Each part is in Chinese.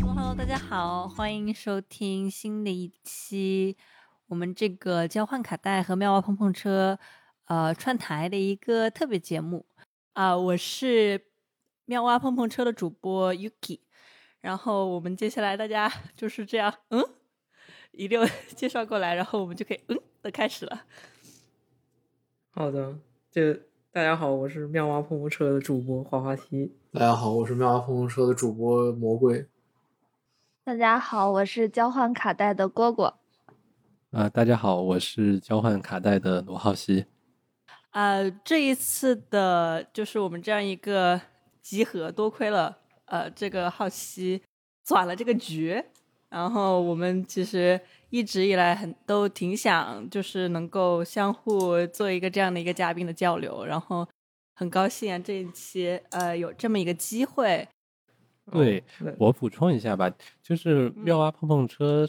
Hello，大家好，欢迎收听新的一期我们这个交换卡带和妙蛙碰碰车呃串台的一个特别节目。啊、我是妙蛙碰碰车的主播 Yuki，然后我们接下来大家就是这样，嗯，一溜介绍过来，然后我们就可以嗯的开始了。好的，这大家好，我是妙蛙碰碰车的主播滑滑梯。大家好，我是妙蛙碰碰车的主播魔鬼。大家好，我是交换卡带的蝈蝈。啊、大家好，我是交换卡带的罗浩西。呃，这一次的就是我们这样一个集合，多亏了呃这个浩熙转了这个局，然后我们其实一直以来很都挺想就是能够相互做一个这样的一个嘉宾的交流，然后很高兴啊这一期呃有这么一个机会，对哦，我补充一下吧，就是妙蛙碰碰车，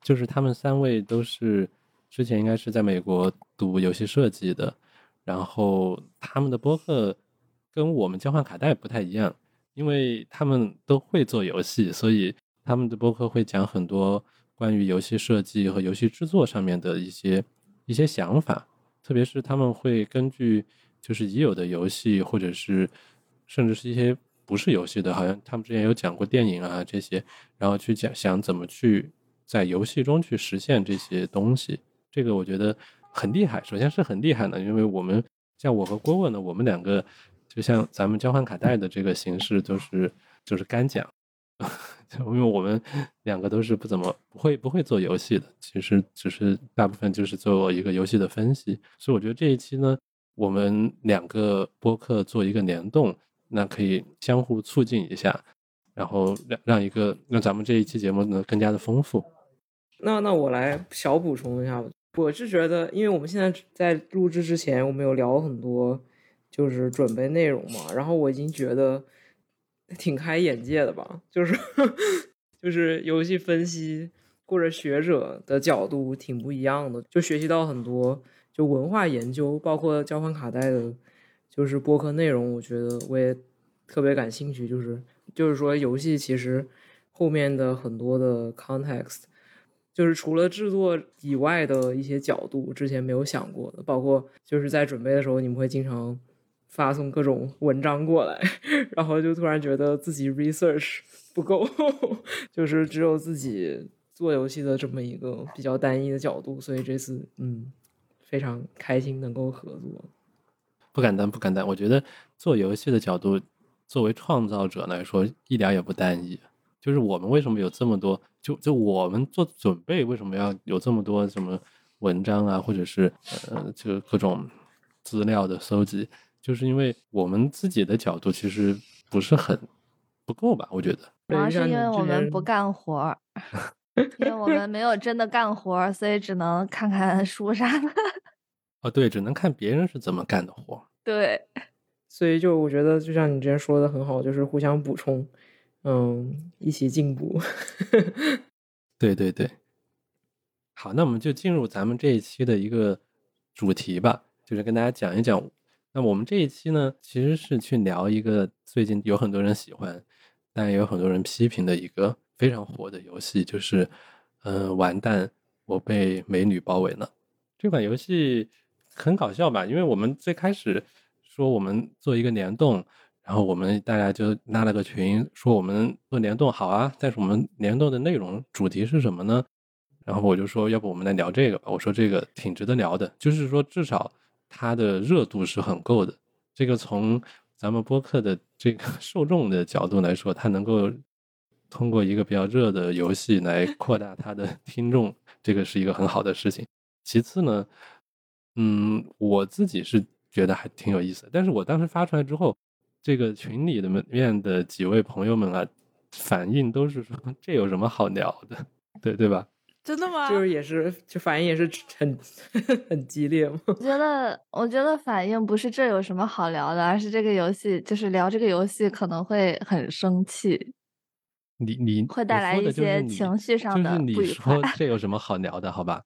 就是他们三位都是之前应该是在美国读游戏设计的，然后他们的播客跟我们交换卡带不太一样，因为他们都会做游戏，所以他们的播客会讲很多关于游戏设计和游戏制作上面的一些一些想法，特别是他们会根据就是已有的游戏，或者是甚至是一些不是游戏的，好像他们之前有讲过电影啊这些，然后去讲想怎么去在游戏中去实现这些东西，这个我觉得很厉害。首先是很厉害的，因为我们像我和郭郭呢，我们两个就像咱们交换卡带的这个形式，都是就是干讲。因为我们两个都是不怎么不会不会做游戏的，其实只是大部分就是做一个游戏的分析，所以我觉得这一期呢，我们两个播客做一个联动，那可以相互促进一下，然后让让一个让咱们这一期节目呢更加的丰富。那那我来小补充一下。我是觉得，因为我们现在在录制之前，我们有聊很多就是准备内容嘛，然后我已经觉得挺开眼界的吧，就是 就是游戏分析或者学者的角度挺不一样的，就学习到很多就文化研究，包括交换卡带的，就是播客内容，我觉得我也特别感兴趣，就是就是说游戏其实后面的很多的 context。就是除了制作以外的一些角度，之前没有想过的，包括就是在准备的时候，你们会经常发送各种文章过来，然后就突然觉得自己 research 不够，就是只有自己做游戏的这么一个比较单一的角度，所以这次嗯非常开心能够合作。不敢当，不敢当。我觉得做游戏的角度，作为创造者来说，一点也不单一。就是我们为什么有这么多，就就我们做准备为什么要有这么多什么文章啊，或者是呃，这个各种资料的搜集，就是因为我们自己的角度其实不是很不够吧？我觉得。主要是因为我们不干。活儿，因为我们没有真的干活儿，所以只能看看书啥的。哦，对，只能看别人是怎么干的活。对，所以就我觉得，就像你之前说的很好，就是互相补充，嗯，一起进步。对对对，好，那我们就进入咱们这一期的一个主题吧，就是跟大家讲一讲。那我们这一期呢，其实是去聊一个最近有很多人喜欢，但也有很多人批评的一个非常火的游戏，就是，嗯、完蛋，我被美女包围了。这款游戏很搞笑吧？因为我们最开始说我们做一个联动，然后我们大家就拉了个群，说我们做联动好啊，但是我们联动的内容主题是什么呢？然后我就说，要不我们来聊这个吧？我说这个挺值得聊的，就是说至少它的热度是很够的。这个从咱们播客的这个受众的角度来说，它能够通过一个比较热的游戏来扩大它的 听众，这个是一个很好的事情。其次呢，嗯，我自己是觉得还挺有意思的，但是我当时发出来之后，这个群里的面的几位朋友们啊，反应都是说 这有什么好聊的，对对吧？真的吗？就是也是，就反应也是很 很激烈吗。我觉得，我觉得反应不是这有什么好聊的，而是这个游戏，就是聊这个游戏可能会很生气。你你会带我来一些说的就是你情绪上就是你的不愉说快这有什么好聊的？好吧？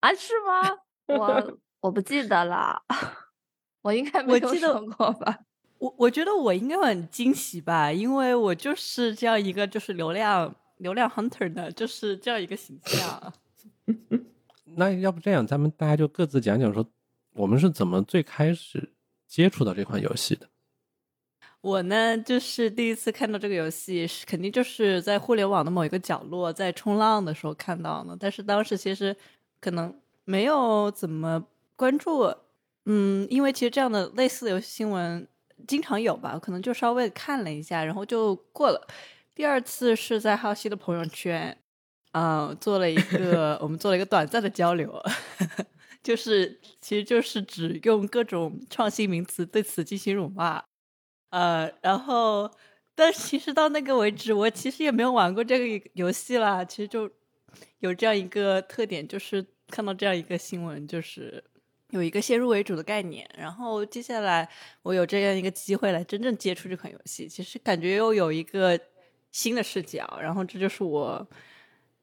啊？是吗？我我不记得了，我应该没记得说过吧？我我觉得我应该很惊喜吧，因为我就是这样一个就是流量流量 hunter 的，就是这样一个形象。那要不这样，咱们大家就各自讲讲说，我们是怎么最开始接触到这款游戏的？我呢，就是第一次看到这个游戏，是肯定就是在互联网的某一个角落，在冲浪的时候看到的。但是当时其实可能没有怎么关注，嗯，因为其实这样的类似的游戏新闻经常有吧，可能就稍微看了一下，然后就过了。第二次是在浩西的朋友圈，啊、做了一个 我们做了一个短暂的交流，就是其实就是只用各种创新名词对此进行辱骂。呃，然后，但其实到那个为止，我其实也没有玩过这个游戏啦。其实就有这样一个特点，就是看到这样一个新闻，就是有一个先入为主的概念。然后接下来我有这样一个机会来真正接触这款游戏，其实感觉又有一个新的视角。然后这就是我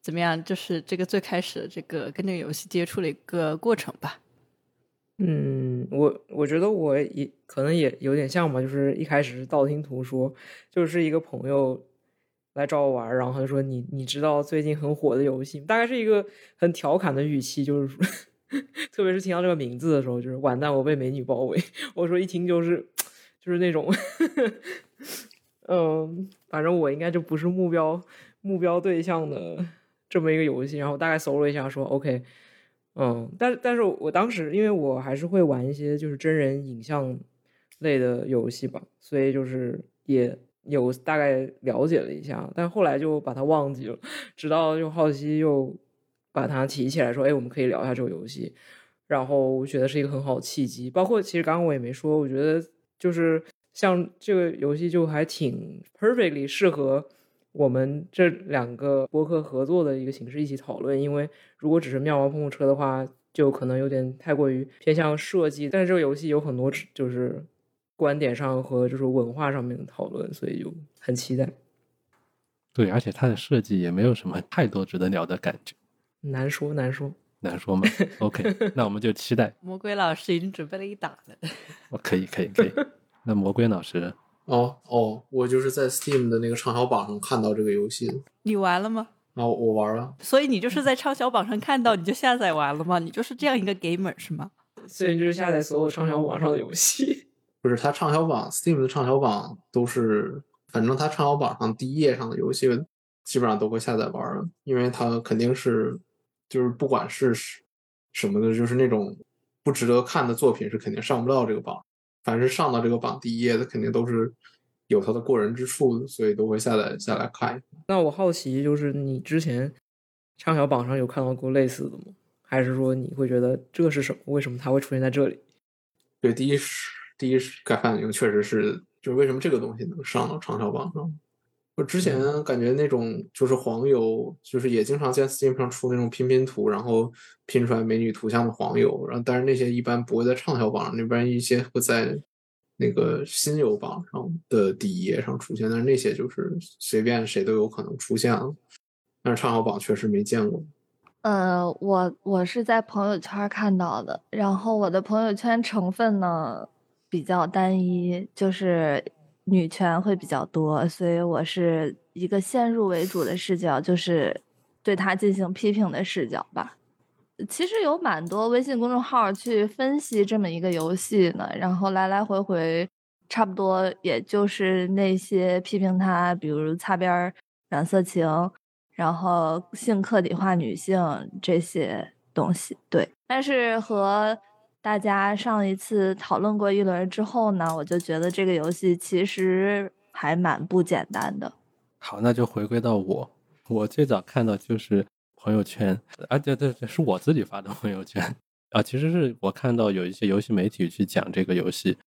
怎么样，就是这个最开始的这个跟这个游戏接触的一个过程吧。嗯，我我觉得我也可能也有点像吧，就是一开始是道听途说，就是一个朋友来找我玩，然后他说你你知道最近很火的游戏，大概是一个很调侃的语气，就是，特别是听到这个名字的时候，就是完蛋，我被美女包围。我说一听就是 就是那种，嗯，反正我应该就不是目标目标对象的这么一个游戏，然后大概搜了一下说 OK。嗯，但但是我当时因为我还是会玩一些就是真人影像类的游戏吧，所以就是也有大概了解了一下，但后来就把它忘记了，直到就好奇又把它提起来说，哎，我们可以聊一下这个游戏，然后我觉得是一个很好的契机。包括其实刚刚我也没说，我觉得就是像这个游戏就还挺 perfectly 适合。我们这两个播客合作的一个形式一起讨论，因为如果只是妙蛙碰碰车的话，就可能有点太过于偏向设计。但是这个游戏有很多就是观点上和就是文化上面的讨论，所以就很期待。对，而且它的设计也没有什么太多值得聊的感觉，难说难说，难说吗？OK，那我们就期待。魔鬼老师已经准备了一打了。我，可以，可以，可以。那魔鬼老师，哦哦，我就是在 Steam 的那个畅销榜上看到这个游戏的，你玩了吗？然后我玩了。所以你就是在畅销榜上看到，你就下载完了吗？你就是这样一个 gamer 是吗？所以就是下载所有畅销榜上的游戏。不是它畅销榜，Steam 的畅销榜都是，反正它畅销榜上第一页上的游戏基本上都会下载玩了，因为它肯定是就是不管是什么的，就是那种不值得看的作品是肯定上不到这个榜。凡是上到这个榜第一页的，肯定都是有它的过人之处的，所以都会下载下来看。那我好奇，就是你之前畅销榜上有看到过类似的吗？还是说你会觉得这是什么？为什么它会出现在这里？对，第一是第一是感反应确实是，就是为什么这个东西能上到畅销榜上？我之前感觉那种就是黄油，就是也经常在 Steam 上出那种拼拼图，然后拼出来美女图像的黄油，然后但是那些一般不会在畅销榜上，那边一些会在那个新游榜上的第一页上出现，但是那些就是随便谁都有可能出现了，但是畅销榜确实没见过。呃，我我是在朋友圈看到的，然后我的朋友圈成分呢比较单一，就是女权会比较多，所以我是一个先入为主的视角，就是对他进行批评的视角吧。其实有蛮多微信公众号去分析这么一个游戏呢，然后来来回回，差不多也就是那些批评他，比如擦边儿、染色情。然后性客体化女性这些东西，对。但是和大家上一次讨论过一轮之后呢，我就觉得这个游戏其实还蛮不简单的。好，那就回归到我，我最早看到就是朋友圈，啊，对对对，是我自己发的朋友圈啊。其实是我看到有一些游戏媒体去讲这个游戏，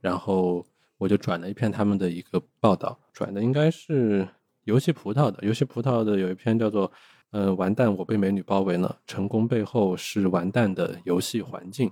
然后我就转了一篇他们的一个报道，转的应该是。游戏葡萄的游戏葡萄的有一篇叫做“呃完蛋，我被美女包围了，成功背后是完蛋的游戏环境”。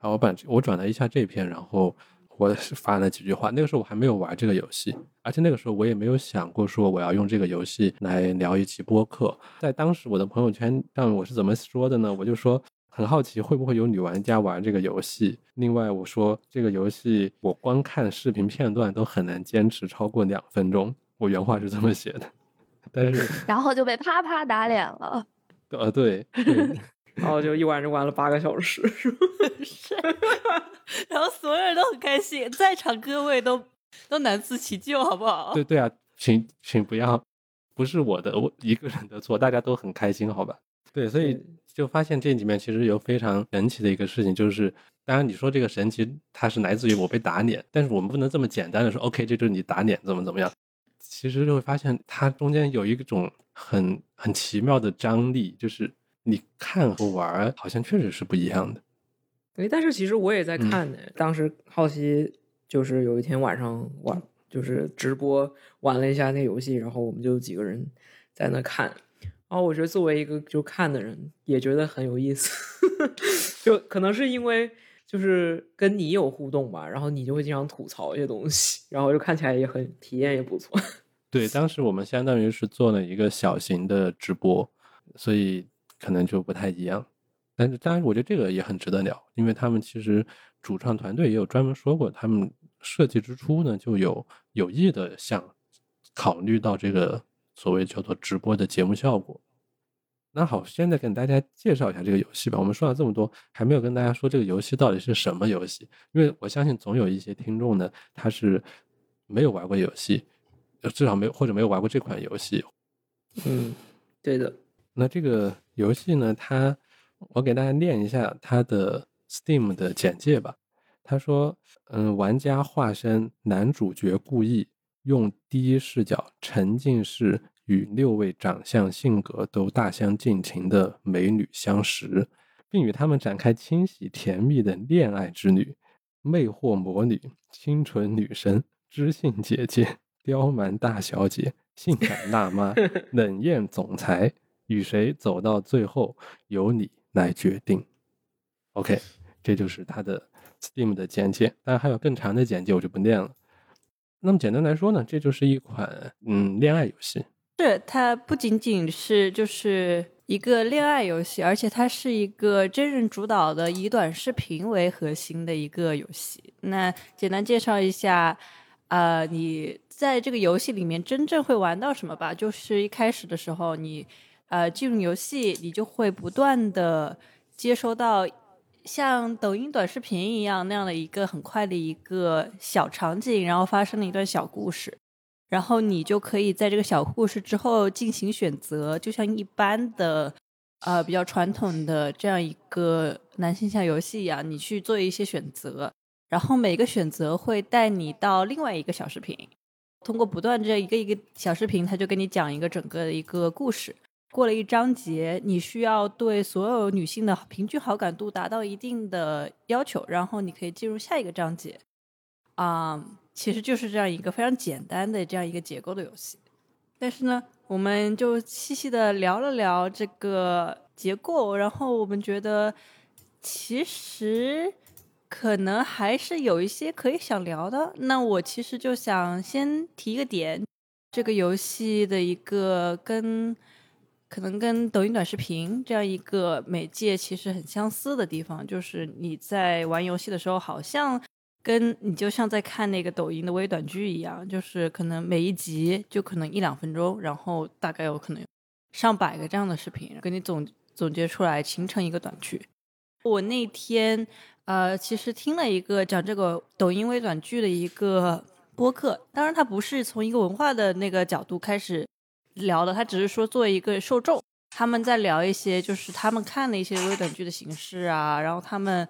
然后我把我转了一下这篇，然后我是发了几句话。那个时候我还没有玩这个游戏，而且那个时候我也没有想过说我要用这个游戏来聊一期播客。在当时我的朋友圈上我是怎么说的呢？我就说很好奇会不会有女玩家玩这个游戏。另外我说这个游戏我光看视频片段都很难坚持超过两分钟。我原话是这么写的，但是然后就被啪啪打脸了。呃对对然后就一玩就玩了八个小时，是然后所有人都很开心，在场各位都都难辞其咎，好不好？对对啊，请请不要，不是我的我一个人的错，大家都很开心，好吧？对，所以就发现这里面其实有非常神奇的一个事情，就是当然你说这个神奇它是来自于我被打脸，但是我们不能这么简单的说，OK，这就是你打脸怎么怎么样，其实就会发现它中间有一种很很奇妙的张力，就是你看和玩好像确实是不一样的。对，但是其实我也在嗯看呢。当时好奇就是有一天晚上玩，就是直播玩了一下那游戏，然后我们就几个人在那看。然后我觉得作为一个就看的人，也觉得很有意思。就可能是因为就是跟你有互动吧，然后你就会经常吐槽一些东西，然后就看起来也很体验也不错。对，当时我们相当于是做了一个小型的直播，所以可能就不太一样。但是当然，我觉得这个也很值得聊，因为他们其实主创团队也有专门说过，他们设计之初呢就有有意的想考虑到这个所谓叫做直播的节目效果。那好，现在跟大家介绍一下这个游戏吧。我们说了这么多，还没有跟大家说这个游戏到底是什么游戏，因为我相信总有一些听众呢，他是没有玩过游戏，至少没有或者没有玩过这款游戏。嗯，对的。那这个游戏呢，它我给大家念一下它的 Steam 的简介吧。他说，嗯，玩家化身男主角故意，用第一视角沉浸式与六位长相、性格都大相径庭的美女相识，并与她们展开清晰甜蜜的恋爱之旅。魅惑魔女、清纯女神、知性姐姐、刁蛮大小姐、性感辣妈、冷艳总裁，与谁走到最后，由你来决定。OK，这就是它的 Steam 的简介，当然还有更长的简介，我就不念了。那么简单来说呢，这就是一款嗯恋爱游戏。是它不仅仅是就是一个恋爱游戏，而且它是一个真人主导的，以短视频为核心的一个游戏。那简单介绍一下，呃，你在这个游戏里面真正会玩到什么吧？就是一开始的时候，你呃进入游戏，你就会不断的接收到像抖音短视频一样那样的一个很快的一个小场景，然后发生了一段小故事。然后你就可以在这个小故事之后进行选择，就像一般的，呃，比较传统的这样一个男性向游戏一样，你去做一些选择，然后每个选择会带你到另外一个小视频，通过不断这一个一个小视频，他就跟你讲一个整个的一个故事。过了一章节，你需要对所有女性的平均好感度达到一定的要求，然后你可以进入下一个章节。啊、其实就是这样一个非常简单的这样一个结构的游戏。但是呢，我们就细细的聊了聊这个结构，然后我们觉得其实可能还是有一些可以想聊的。那我其实就想先提一个点，这个游戏的一个跟可能跟抖音短视频这样一个媒介其实很相似的地方，就是你在玩游戏的时候，好像跟你就像在看那个抖音的微短剧一样，就是可能每一集就可能一两分钟，然后大概有可能上百个这样的视频，给你总总结出来，形成一个短剧。我那天呃，其实听了一个讲这个抖音微短剧的一个播客，当然它不是从一个文化的那个角度开始聊的，他只是说作为一个受众，他们在聊一些就是他们看的一些微短剧的形式啊，然后他们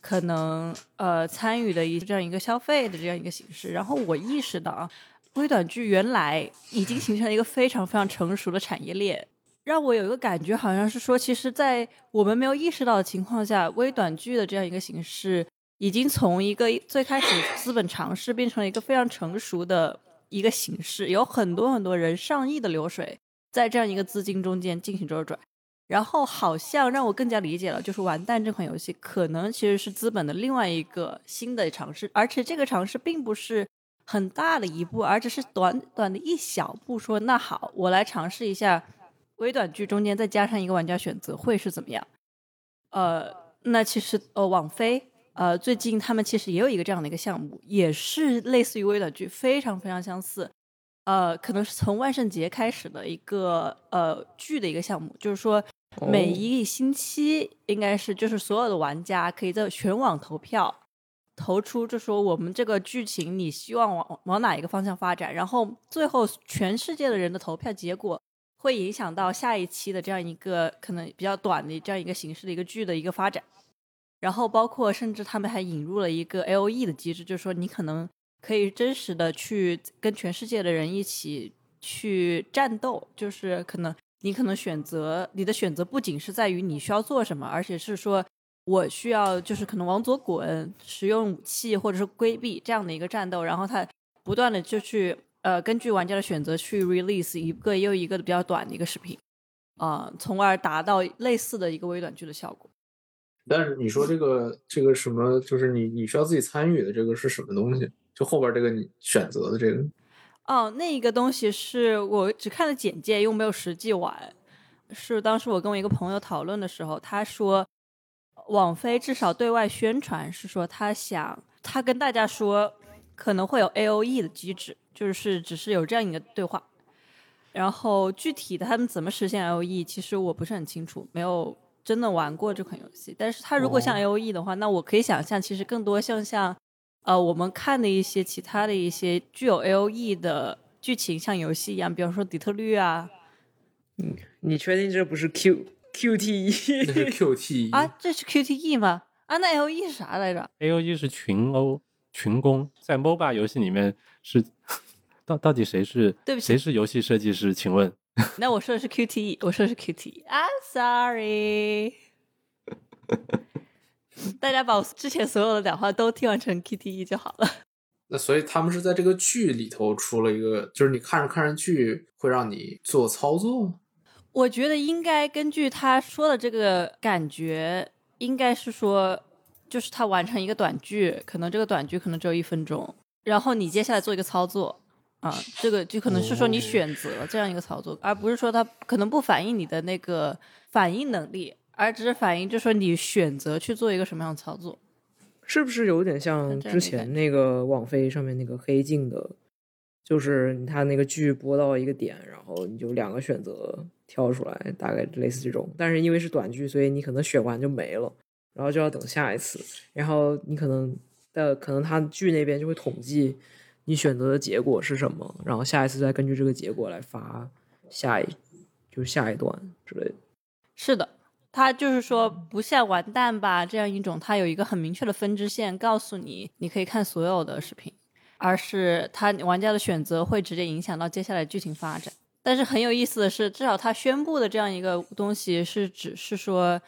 可能呃参与的一这样一个消费的这样一个形式，然后我意识到啊，微短剧原来已经形成了一个非常非常成熟的产业链。让我有一个感觉，好像是说，其实，在我们没有意识到的情况下，微短剧的这样一个形式，已经从一个最开始资本尝试，变成了一个非常成熟的一个形式，有很多很多人上亿的流水在这样一个资金中间进行周转。然后好像让我更加理解了，就是《完蛋》这款游戏可能其实是资本的另外一个新的尝试，而且这个尝试并不是很大的一步，而只是短短的一小步。说那好，我来尝试一下微短剧中间再加上一个玩家选择会是怎么样？呃，那其实呃，网飞呃最近他们其实也有一个这样的一个项目，也是类似于微短剧，非常非常相似。呃，可能是从万圣节开始的一个呃剧的一个项目，就是说每一个星期应该是就是所有的玩家可以在全网投票，投出就说我们这个剧情你希望往往哪一个方向发展，然后最后全世界的人的投票结果会影响到下一期的这样一个可能比较短的这样一个形式的一个剧的一个发展，然后包括甚至他们还引入了一个 L E 的机制，就是说你可能。可以真实的去跟全世界的人一起去战斗，就是可能你可能选择你的选择不仅是在于你需要做什么，而且是说我需要就是可能往左滚，使用武器或者是规避这样的一个战斗，然后它不断的就去呃根据玩家的选择去 release 一个又一个的比较短的一个视频，啊，从而达到类似的一个微短剧的效果。但是你说这个这个什么，就是你你需要自己参与的这个是什么东西？就后边这个你选择的这个，哦，那一个东西是我只看了简介，又没有实际玩。是当时我跟我一个朋友讨论的时候，他说，网飞至少对外宣传是说他想，他跟大家说可能会有 A O E 的机制，就是只是有这样一个对话。然后具体的他们怎么实现 A O E，其实我不是很清楚，没有真的玩过这款游戏。但是它如果像 A O E 的话，那我可以想象，其实更多像像。呃，我们看的一些其他的一些具有 L E 的剧情，像游戏一样，比方说底特律啊。嗯，你确定这不是 Q Q T E？这是 Q T E 啊，这是 Q T E 吗？啊，那 L E 是啥来着？L E 是群殴、群攻，在 MOBA 游戏里面是 到到底谁是？对不起，谁是游戏设计师？请问？那我说的是 Q T E，我说的是 Q T E。I'm sorry。大家把我之前所有的讲话都替换成 QTE 就好了。那所以他们是在这个剧里头出了一个，就是你看着看着剧会让你做操作吗。我觉得应该根据他说的这个感觉，应该是说，就是他完成一个短剧，可能这个短剧可能只有一分钟，然后你接下来做一个操作啊，这个就可能是说你选择这样一个操作，而不是说它可能不反映你的那个反应能力。而只是反映，就是说你选择去做一个什么样的操作，是不是有点像之前那个网飞上面那个黑镜的，就是他那个剧播到一个点，然后你就两个选择跳出来，大概类似这种。但是因为是短剧，所以你可能选完就没了，然后就要等下一次。然后你可能的可能他剧那边就会统计你选择的结果是什么，然后下一次再根据这个结果来发下一就是下一段之类的。是的。他就是说，不像完蛋吧这样一种，它有一个很明确的分支线，告诉你你可以看所有的视频，而是他玩家的选择会直接影响到接下来剧情发展。但是很有意思的是，至少他宣布的这样一个东西是只是说，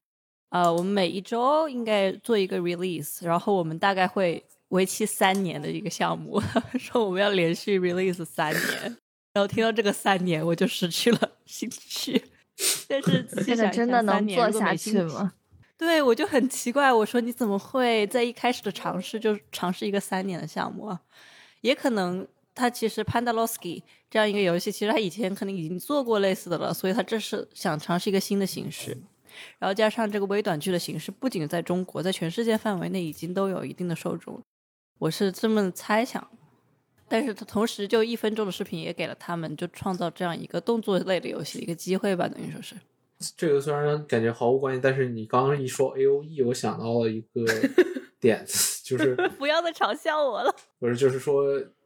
呃，我们每一周应该做一个 release，然后我们大概会为期三年的一个项目，说我们要连续 release 三年。然后听到这个三年，我就失去了兴趣。但是 这个真的能做下去吗？对，我就很奇怪。我说你怎么会在一开始的尝试就尝试一个三年的项目啊？也可能他其实 Pandalowski 这样一个游戏，其实他以前可能已经做过类似的了，所以他这是想尝试一个新的形式。然后加上这个微短剧的形式，不仅在中国，在全世界范围内已经都有一定的受众。我是这么猜想。但是同时就一分钟的视频也给了他们，就创造这样一个动作类的游戏的一个机会吧，等于说是。这个虽然感觉毫无关系，但是你刚刚一说 A O E，我想到了一个 点子，就是 不要再嘲笑我了。不是，就是说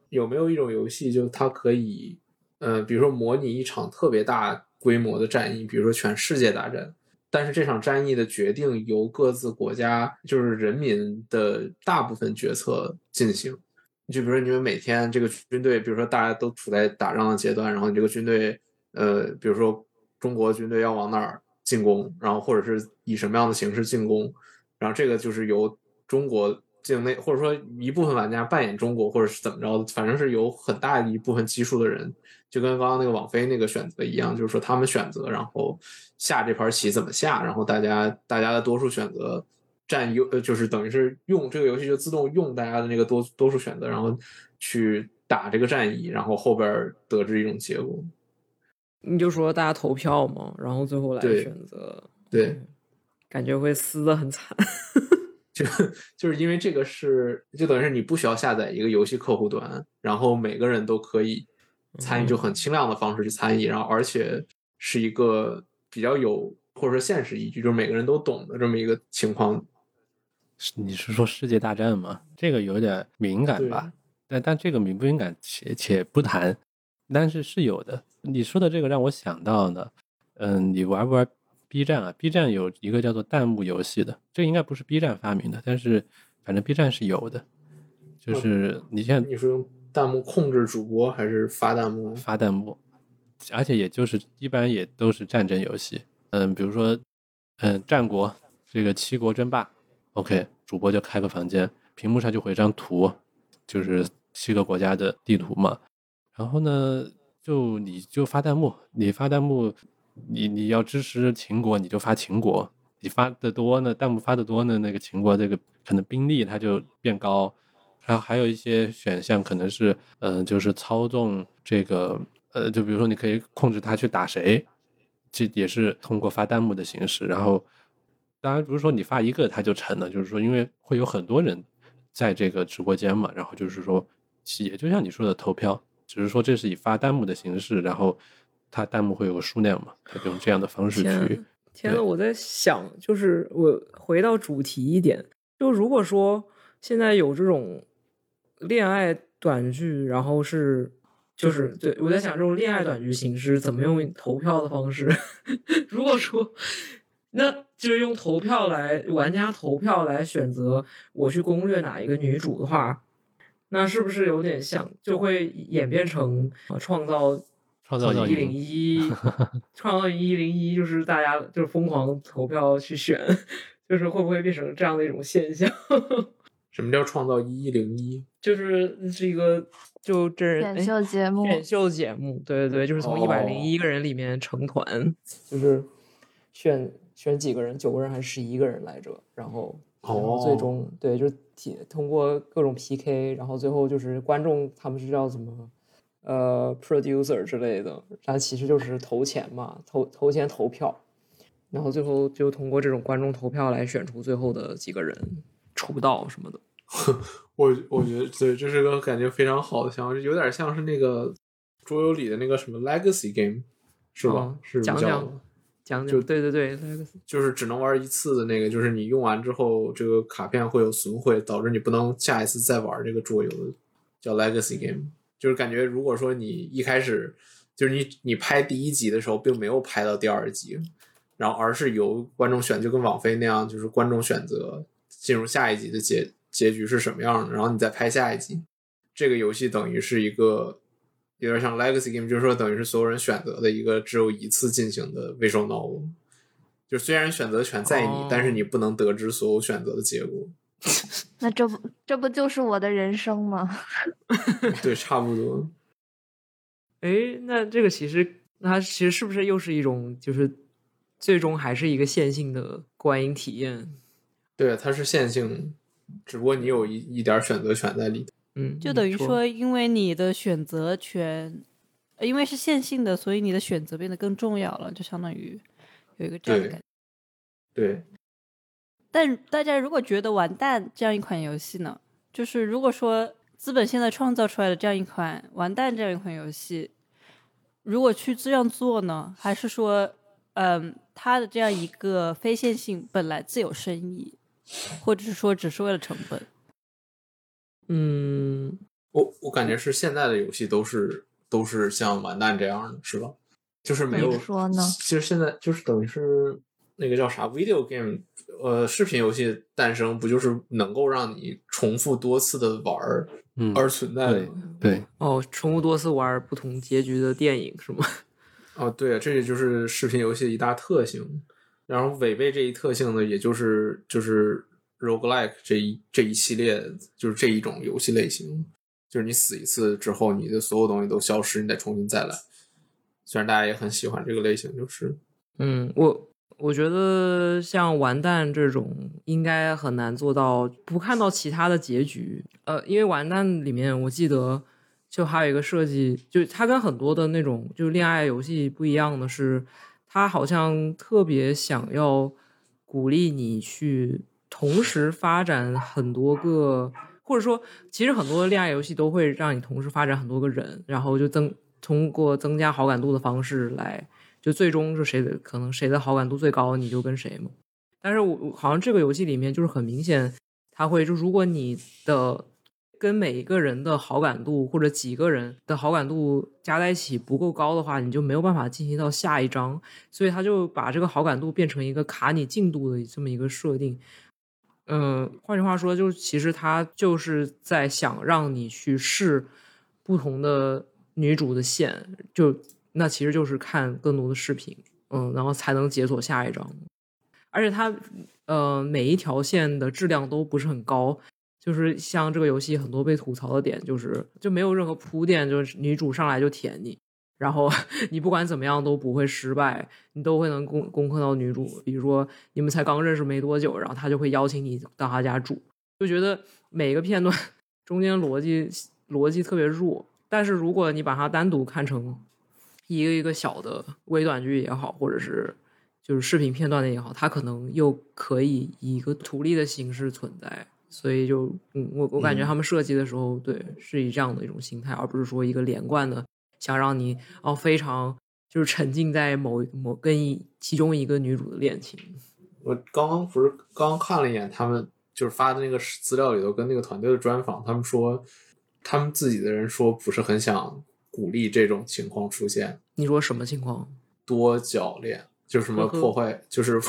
有没有一种游戏，就它可以，呃，比如说模拟一场特别大规模的战役，比如说全世界大战，但是这场战役的决定由各自国家就是人民的大部分决策进行。就比如说你们每天这个军队，比如说大家都处在打仗的阶段，然后你这个军队，呃，比如说中国军队要往哪儿进攻，然后或者是以什么样的形式进攻，然后这个就是由中国境内，或者说一部分玩家扮演中国，或者是怎么着的，反正是有很大一部分基数的人，就跟刚刚那个网飞那个选择一样，就是说他们选择，然后下这盘棋怎么下，然后大家大家的多数选择占优，呃，就是等于是用这个游戏就自动用大家的那个多多数选择，然后去打这个战役，然后后边得知一种结果。你就说大家投票嘛，然后最后来对选择，对嗯，感觉会撕的很惨。就就是因为这个是，就等于是你不需要下载一个游戏客户端，然后每个人都可以参与，就很轻量的方式去参与，然后而且是一个比较有或者说现实依据，就是每个人都懂的这么一个情况。你是说世界大战吗？这个有点敏感吧？但但这个敏不敏感且且不谈，但是是有的。你说的这个让我想到呢，嗯，你玩不玩 B 站啊？B 站有一个叫做弹幕游戏的，这应该不是 B 站发明的，但是反正 B 站是有的。就是你现在你说用弹幕控制主播还是发弹幕？发弹幕，而且也就是一般也都是战争游戏，嗯，比如说，嗯，战国这个七国争霸，OK，主播就开个房间，屏幕上就会有一张图，就是七个国家的地图嘛，然后呢，就你就发弹幕，你发弹幕，你你要支持秦国，你就发秦国，你发的多呢，弹幕发的多呢，那个秦国这个可能兵力它就变高，然后还有一些选项可能是，嗯、就是操纵这个，呃，就比如说你可以控制他去打谁，这也是通过发弹幕的形式。然后，当然不是说你发一个它就成了，就是说因为会有很多人在这个直播间嘛，然后就是说，也就像你说的投票，只是说这是以发弹幕的形式，然后它弹幕会有个数量嘛，它就用这样的方式去。天呐，对我在想，就是我回到主题一点，就如果说现在有这种恋爱短剧，然后是就是对我在想这种恋爱短剧形式怎么用投票的方式？如果说那就是用投票来玩家投票来选择我去攻略哪一个女主的话，那是不是有点像就会演变成呃创造创造一零营一，创造一零一就是大家就是疯狂投票去选，就是会不会变成这样的一种现象？什么叫创造一一零一？就是是一个就真人秀节目，选秀节目，对对对，就是从一百零一个人里面成团，就是选选几个人，九个人还是十一个人来着？然后然后最哦终对，就是提通过各种 PK，然后最后就是观众他们是叫什么？呃，producer 之类的，它其实就是投钱嘛，投投钱投票，然后最后就通过这种观众投票来选出最后的几个人出道什么的。我我觉得对，这是个感觉非常好的想法，有点像是那个桌游里的那个什么 Legacy Game，是吧？嗯是讲讲讲讲就讲，对对对，Legacy 就是只能玩一次的那个，就是你用完之后，这个卡片会有损毁，导致你不能下一次再玩这个桌游，叫 Legacy Game。就是感觉如果说你一开始就是你你拍第一集的时候，并没有拍到第二集，然后而是由观众选，就跟网飞那样，就是观众选择进入下一集的结结局是什么样的，然后你再拍下一集。这个游戏等于是一个有点像 Legacy Game，就是说等于是所有人选择的一个只有一次进行的 visual novel。就虽然选择权在你，哦但是你不能得知所有选择的结果。那这不这不就是我的人生吗？对，差不多。哎，那这个其实，那它其实是不是又是一种，就是最终还是一个线性的观影体验？对，它是线性，只不过你有一一点选择权在里头。嗯，就等于说，因为你的选择权，呃因为是线性的，所以你的选择变得更重要了，就相当于有一个这样的感觉。对，但大家如果觉得《完蛋》这样一款游戏呢，就是如果说资本现在创造出来的这样一款《完蛋》这样一款游戏，如果去这样做呢，还是说，嗯，它的这样一个非线性本来自有深意，或者是说只是为了成本？嗯，我我感觉是现在的游戏都是都是像完蛋这样的，是吧？就是没有说呢其实现在就是等于是那个叫啥 video game，呃，视频游戏诞生不就是能够让你重复多次的玩儿嗯，而存在吗？对，哦，重复多次玩不同结局的电影是吗？哦，对，这也就是视频游戏的一大特性。然后违背这一特性的，也就是就是 roguelike 这一这一系列，就是这一种游戏类型，就是你死一次之后，你的所有东西都消失，你得重新再来。虽然大家也很喜欢这个类型，就是嗯，我我觉得像完蛋这种应该很难做到不看到其他的结局。呃，因为完蛋里面我记得就还有一个设计，就它跟很多的那种就恋爱游戏不一样的是，它好像特别想要鼓励你去同时发展很多个，或者说其实很多恋爱游戏都会让你同时发展很多个人，然后就增通过增加好感度的方式来。就最终是谁的可能谁的好感度最高，你就跟谁嘛。但是我好像这个游戏里面就是很明显，它会就如果你的跟每一个人的好感度或者几个人的好感度加在一起不够高的话，你就没有办法进行到下一章。所以他就把这个好感度变成一个卡你进度的这么一个设定。嗯，换句话说，就是其实他就是在想让你去试不同的女主的线，就。那其实就是看更多的视频，嗯，然后才能解锁下一章。而且它，呃，每一条线的质量都不是很高，就是像这个游戏很多被吐槽的点，就是就没有任何铺垫，就是女主上来就舔你，然后 你不管怎么样都不会失败，你都会能攻攻克到女主。比如说你们才刚认识没多久，然后他就会邀请你到他家住，就觉得每个片段 中间逻辑逻辑特别弱。但是如果你把它单独看成一个一个小的微短剧也好，或者是就是视频片段的也好，它可能又可以以一个独立的形式存在。所以就嗯，我我感觉他们设计的时候，对，是以这样的一种心态，而不是说一个连贯的，想让你哦非常就是沉浸在某某跟一其中一个女主的恋情。我刚刚不是刚刚看了一眼他们就是发的那个资料里头跟那个团队的专访，他们说他们自己的人说不是很想。鼓励这种情况出现，你说什么情况？多角恋就是什么破坏，就是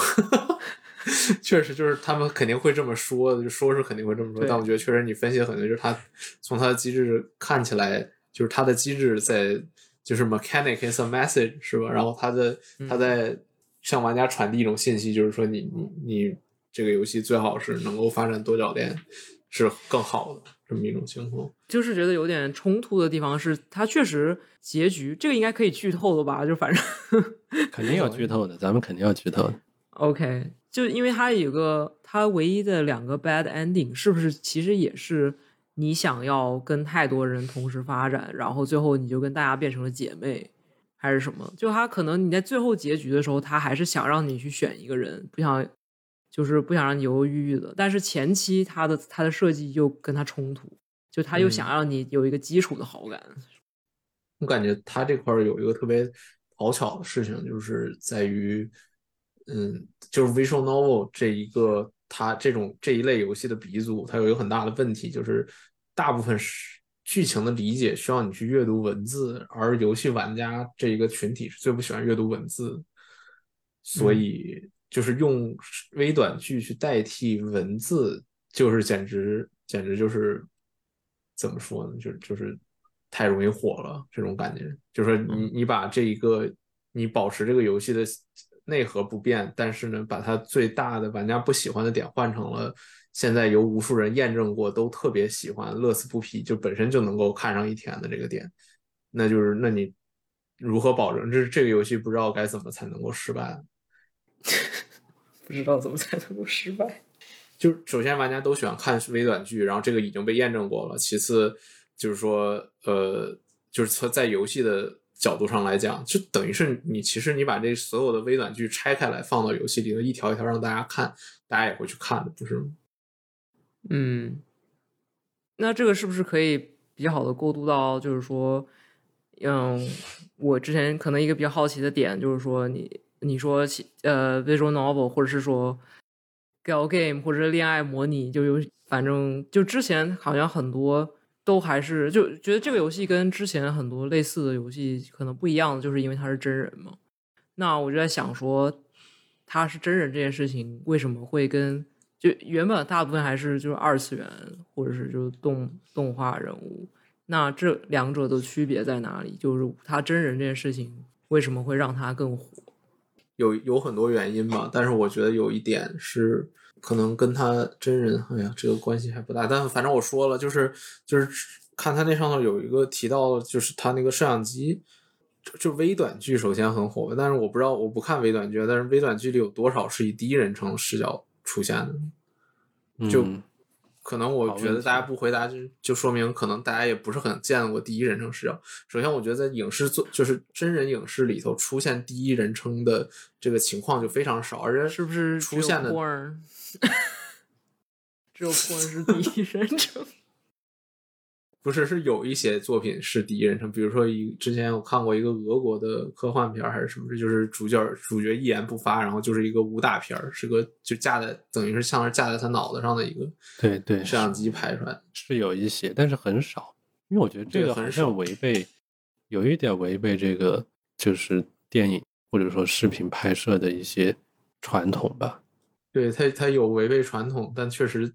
确实就是他们肯定会这么说，就说是肯定会这么说。但我觉得确实你分析的很对，就是他从他的机制看起来，就是他的机制在就是 mechanic is a message 是吧？然后他的他在向玩家传递一种信息，就是说你你你这个游戏最好是能够发展多角恋是更好的。这么一种情况，就是觉得有点冲突的地方是，它确实结局这个应该可以剧透的吧？就反正 肯定要剧透的，咱们肯定要剧透的。OK，就因为它有个它唯一的两个 bad ending，是不是其实也是你想要跟太多人同时发展，然后最后你就跟大家变成了姐妹，还是什么？就他可能你在最后结局的时候，他还是想让你去选一个人，不想。就是不想让你犹犹豫豫的，但是前期他的他的设计又跟他冲突，就他又想让你有一个基础的好感。我感觉他这块有一个特别讨巧的事情，就是在于，嗯，就是 visual novel 这一个它这种这一类游戏的鼻祖，它有一个很大的问题，就是大部分是剧情的理解需要你去阅读文字，而游戏玩家这一个群体是最不喜欢阅读文字，所以。就是用微短剧去代替文字，就是简直简直就是怎么说呢？就就是太容易火了，这种感觉。就是说，你你把这一个你保持这个游戏的内核不变，但是呢，把它最大的玩家不喜欢的点换成了现在由无数人验证过都特别喜欢、乐此不疲，就本身就能够看上一天的这个点，那就是那你如何保证这这个游戏不知道该怎么才能够失败？不知道怎么才能够失败。就是首先，玩家都喜欢看微短剧，然后这个已经被验证过了。其次，就是说，呃，就是从在游戏的角度上来讲，就等于是你其实你把这所有的微短剧拆开来放到游戏里头，一条一条让大家看，大家也会去看的，不是吗？嗯，那这个是不是可以比较好的过渡到，就是说，嗯，我之前可能一个比较好奇的点，就是说你。你说，呃，visual novel，或者是说，gal game，或者是恋爱模拟，就有，反正就之前好像很多都还是就觉得这个游戏跟之前很多类似的游戏可能不一样的，就是因为它是真人嘛。那我就在想说，它是真人这件事情为什么会跟就原本大部分还是就是二次元或者是就是动动画人物，那这两者的区别在哪里？就是它真人这件事情为什么会让它更火？有有很多原因吧，但是我觉得有一点是，可能跟他真人，哎呀，这个关系还不大。但反正我说了，就是就是看他那上头有一个提到，就是他那个摄像机，就就微短剧首先很火，但是我不知道，我不看微短剧，但是微短剧里有多少是以第一人称视角出现的？就可能我觉得大家不回答，就就说明可能大家也不是很见过第一人称视角。首先，我觉得在影视作就是真人影视里头出现第一人称的这个情况就非常少，而且是不是出现的 只有 porn 是第一人称。不是，是有一些作品是第一人称，比如说一之前我看过一个俄国的科幻片儿还是什么，这就是主角主角一言不发，然后就是一个武打片儿，是个就架在等于是像是架在他脑袋上的一个对对摄像机拍出来的。是有一些，但是很少，因为我觉得这个很像少违背，有一点违背这个就是电影或者说视频拍摄的一些传统吧。对他，他有违背传统，但确实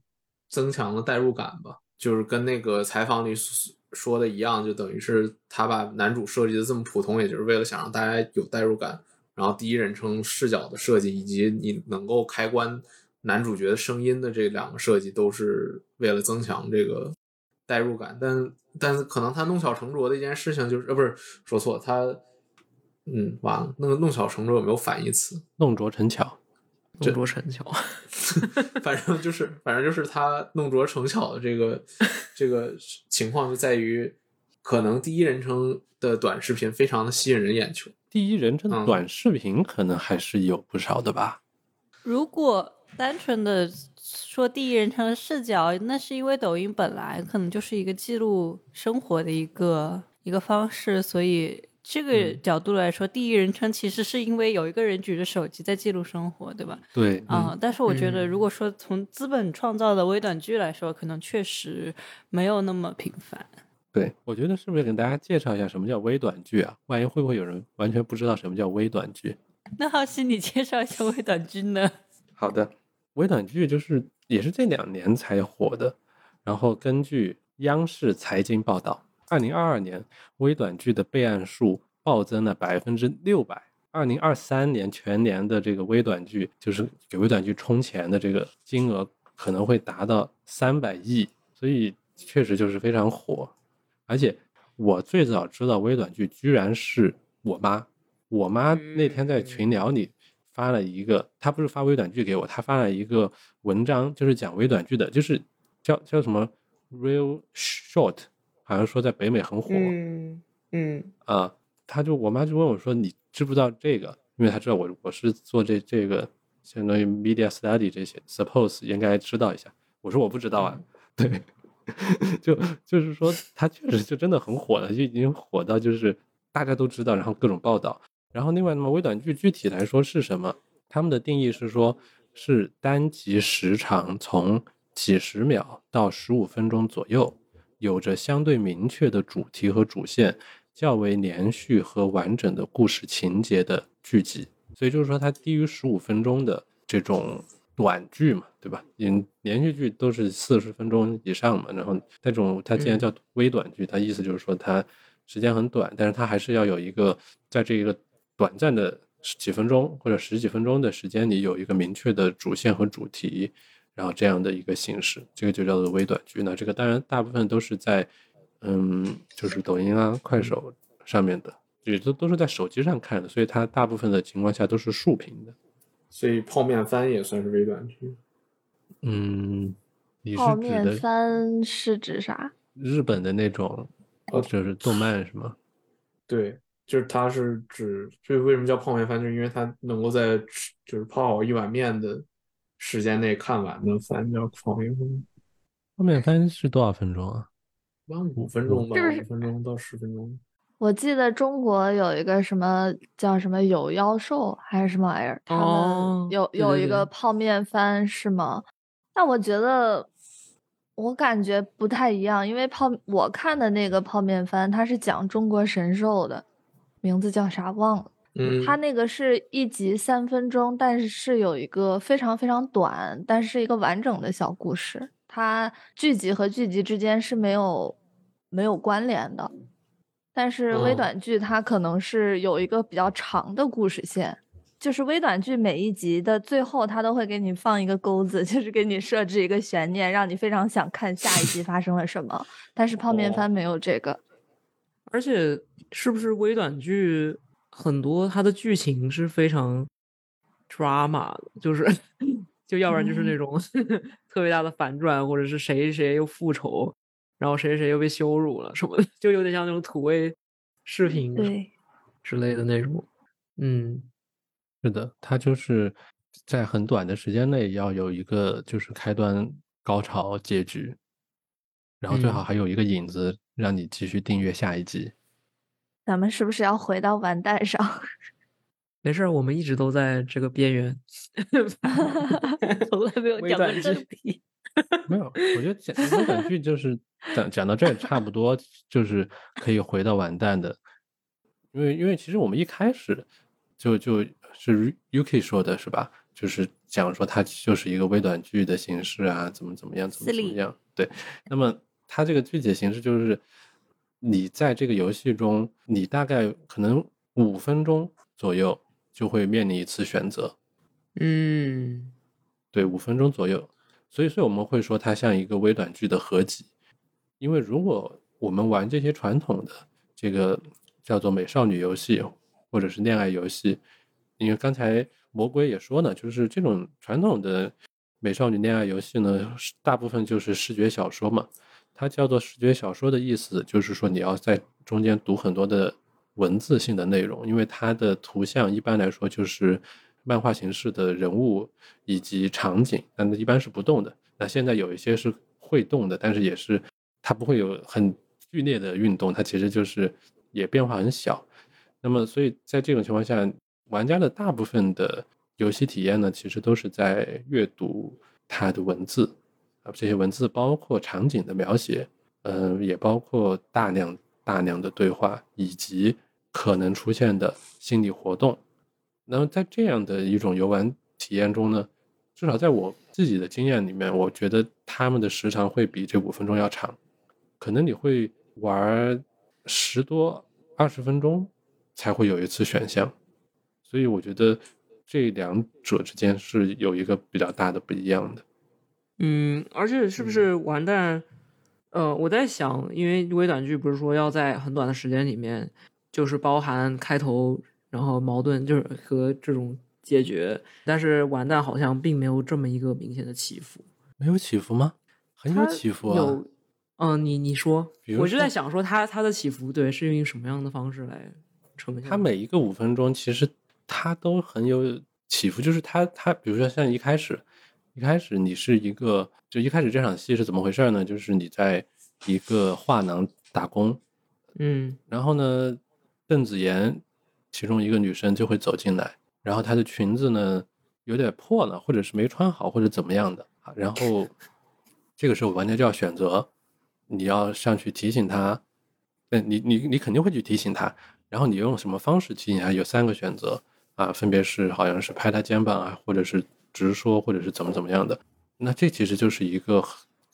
增强了代入感吧。就是跟那个采访里说的一样，就等于是他把男主设计的这么普通，也就是为了想让大家有代入感。然后第一人称视角的设计，以及你能够开关男主角的声音的这两个设计，都是为了增强这个代入感。但但是可能他弄巧成拙的一件事情就是，呃，不是说错，他嗯，完了，那个弄巧成拙有没有反义词？弄拙成巧，弄拙成巧，反正就是，反正就是他弄拙成巧的这个这个情况，就在于可能第一人称的短视频非常的吸引人眼球。第一人称短视频可能还是有不少的吧。如果单纯的说第一人称的视角，那是因为抖音本来可能就是一个记录生活的一个一个方式，所以这个嗯角度来说，第一人称其实是因为有一个人举着手机在记录生活，对吧？对，啊、但是我觉得，嗯如果说从资本创造的微短剧来说，可能确实没有那么频繁。对，我觉得是不是给大家介绍一下什么叫微短剧啊？万一会不会有人完全不知道什么叫微短剧？那好奇你介绍一下微短剧呢？好的，微短剧就是也是这两年才火的。然后根据央视财经报道，二零二二年微短剧的备案数暴增了百分之六百。二零二三年全年的这个微短剧，就是给微短剧充钱的这个金额可能会达到三百亿，所以确实就是非常火。而且我最早知道微短剧，居然是我妈。我妈那天在群聊里发了一个，她不是发微短剧给我，她发了一个文章，就是讲微短剧的，就是叫叫什么 real short，好像说在北美很火。嗯嗯啊，他就我妈就问我说：“你知不知道这个？”因为她知道我我是做这这个相当于 media study 这些，suppose 应该知道一下。我说我不知道啊，对，就就是说他确实就真的很火了，就已经火到就是大家都知道，然后各种报道。然后另外那么微短剧具体来说是什么？他们的定义是说是单集时长从几十秒到十五分钟左右，有着相对明确的主题和主线，较为连续和完整的故事情节的剧集。所以就是说，它低于十五分钟的这种短剧嘛，对吧？连连续剧都是四十分钟以上嘛，然后那种它既然叫微短剧，它意思就是说它时间很短，但是它还是要有一个在这一个短暂的几分钟或者十几分钟的时间里有一个明确的主线和主题，然后这样的一个形式，这个就叫做微短剧。那这个当然大部分都是在嗯，就是抖音啊、快手上面的，也都都是在手机上看的，所以它大部分的情况下都是竖屏的。所以泡面番也算是微短剧。嗯，你是指泡面的番是指啥？日本的那种，哦就是动漫是吗？对，就是它是指，就是为什么叫泡面番，就是因为它能够在吃就是泡好一碗面的时间内看完的番叫泡面番，泡面番是多少分钟啊？一般五分钟吧，五分钟到十分钟。我记得中国有一个什么叫什么有妖兽还是什么玩意儿，他哦们有有一个泡面番是吗？但我觉得我感觉不太一样，因为泡我看的那个泡面番，它是讲中国神兽的，名字叫啥忘了。嗯，它那个是一集三分钟，但是是有一个非常非常短，但是一个完整的小故事。它剧集和剧集之间是没有没有关联的，但是微哦短剧它可能是有一个比较长的故事线，就是微短剧每一集的最后，它都会给你放一个钩子，就是给你设置一个悬念，让你非常想看下一集发生了什么。但是泡面番没有这个。而且是不是微短剧很多它的剧情是非常 drama 的，就是就要不然就是那种 特别大的反转，或者是谁谁又复仇，然后谁谁谁又被羞辱了什么的，就有点像那种土味视频对，之类的那种。嗯，是的，它就是在很短的时间内要有一个就是开端、高潮、结局，然后最好嗯还有一个引子让你继续订阅下一集。咱们是不是要回到完蛋上？没事儿，我们一直都在这个边缘 从来没有讲过微短剧正题。没有，我觉得讲微短剧就是讲讲到这儿差不多，就是可以回到完蛋的，因为因为其实我们一开始就就是 Yuki 说的是吧？就是讲说它就是一个微短剧的形式啊，怎么怎么样，怎么怎么样。对，那么它这个具体的形式就是你在这个游戏中，你大概可能五分钟左右就会面临一次选择，嗯对，五分钟左右。所以，所以我们会说它像一个微短剧的合集，因为如果我们玩这些传统的这个叫做美少女游戏或者是恋爱游戏，因为刚才魔鬼也说呢，就是这种传统的美少女恋爱游戏呢，大部分就是视觉小说嘛。它叫做视觉小说的意思，就是说你要在中间读很多的文字性的内容，因为它的图像一般来说就是漫画形式的人物以及场景，但一般是不动的。那现在有一些是会动的，但是也是它不会有很剧烈的运动，它其实就是也变化很小。那么，所以在这种情况下，玩家的大部分的游戏体验呢，其实都是在阅读它的文字这些文字包括场景的描写，嗯、也包括大量大量的对话以及可能出现的心理活动。那么在这样的一种游玩体验中呢，至少在我自己的经验里面，我觉得他们的时长会比这五分钟要长，可能你会玩十多二十分钟才会有一次选项，所以我觉得这两者之间是有一个比较大的不一样的。嗯，而且是不是完蛋？呃，我在想，因为微短剧不是说要在很短的时间里面，就是包含开头，然后矛盾，就是和这种解决，但是完蛋好像并没有这么一个明显的起伏。没有起伏吗？很有起伏啊！有，嗯，你你说我就在想说它它的起伏，对，是用什么样的方式来呈现？它每一个五分钟，其实它都很有起伏。就是它它，比如说像一开始，一开始你是一个，就一开始这场戏是怎么回事呢？就是你在一个画廊打工，嗯然后呢，邓紫妍其中一个女生就会走进来，然后她的裙子呢有点破了，或者是没穿好，或者怎么样的啊。然后这个时候玩家就要选择，你要上去提醒她，那你你你肯定会去提醒她，然后你用什么方式提醒她？有三个选择啊，分别是好像是拍她肩膀啊，或者是直说，或者是怎么怎么样的。那这其实就是一个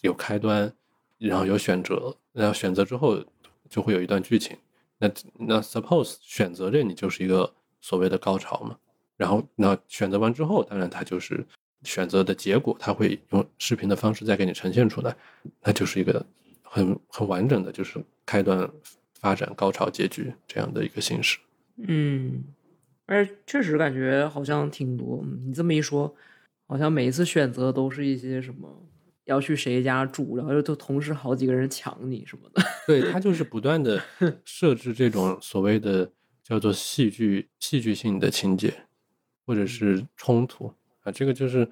有开端，然后有选择，然后选择之后就会有一段剧情。那那 suppose 选择这你就是一个所谓的高潮嘛，然后那选择完之后，当然它就是选择的结果，它会用视频的方式再给你呈现出来，那就是一个很很完整的，就是开端、发展、高潮、结局这样的一个形式。嗯，而确实感觉好像挺多。你这么一说，好像每一次选择都是一些什么要去谁家住，然后又都同时好几个人抢你什么的。对，他就是不断的设置这种所谓的叫做戏剧戏剧性的情节，或者是冲突啊，这个就是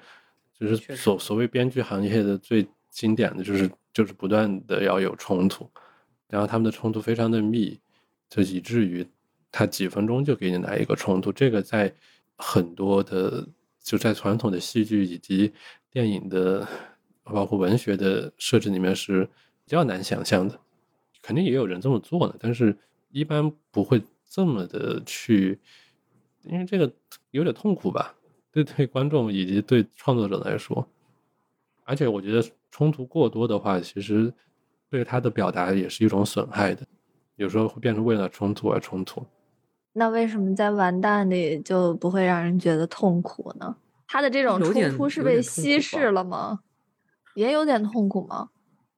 就是所所谓编剧行业的最经典的就是就是不断的要有冲突，然后他们的冲突非常的密，就以至于他几分钟就给你来一个冲突，这个在很多的就在传统的戏剧以及电影的包括文学的设置里面是比较难想象的。肯定也有人这么做呢，但是一般不会这么的去，因为这个有点痛苦吧，对对观众以及对创作者来说，而且我觉得冲突过多的话，其实对他的表达也是一种损害的，有时候会变成为了冲突而冲突。那为什么在完蛋里就不会让人觉得痛苦呢？他的这种冲突是被稀释了吗？也有点痛苦吗？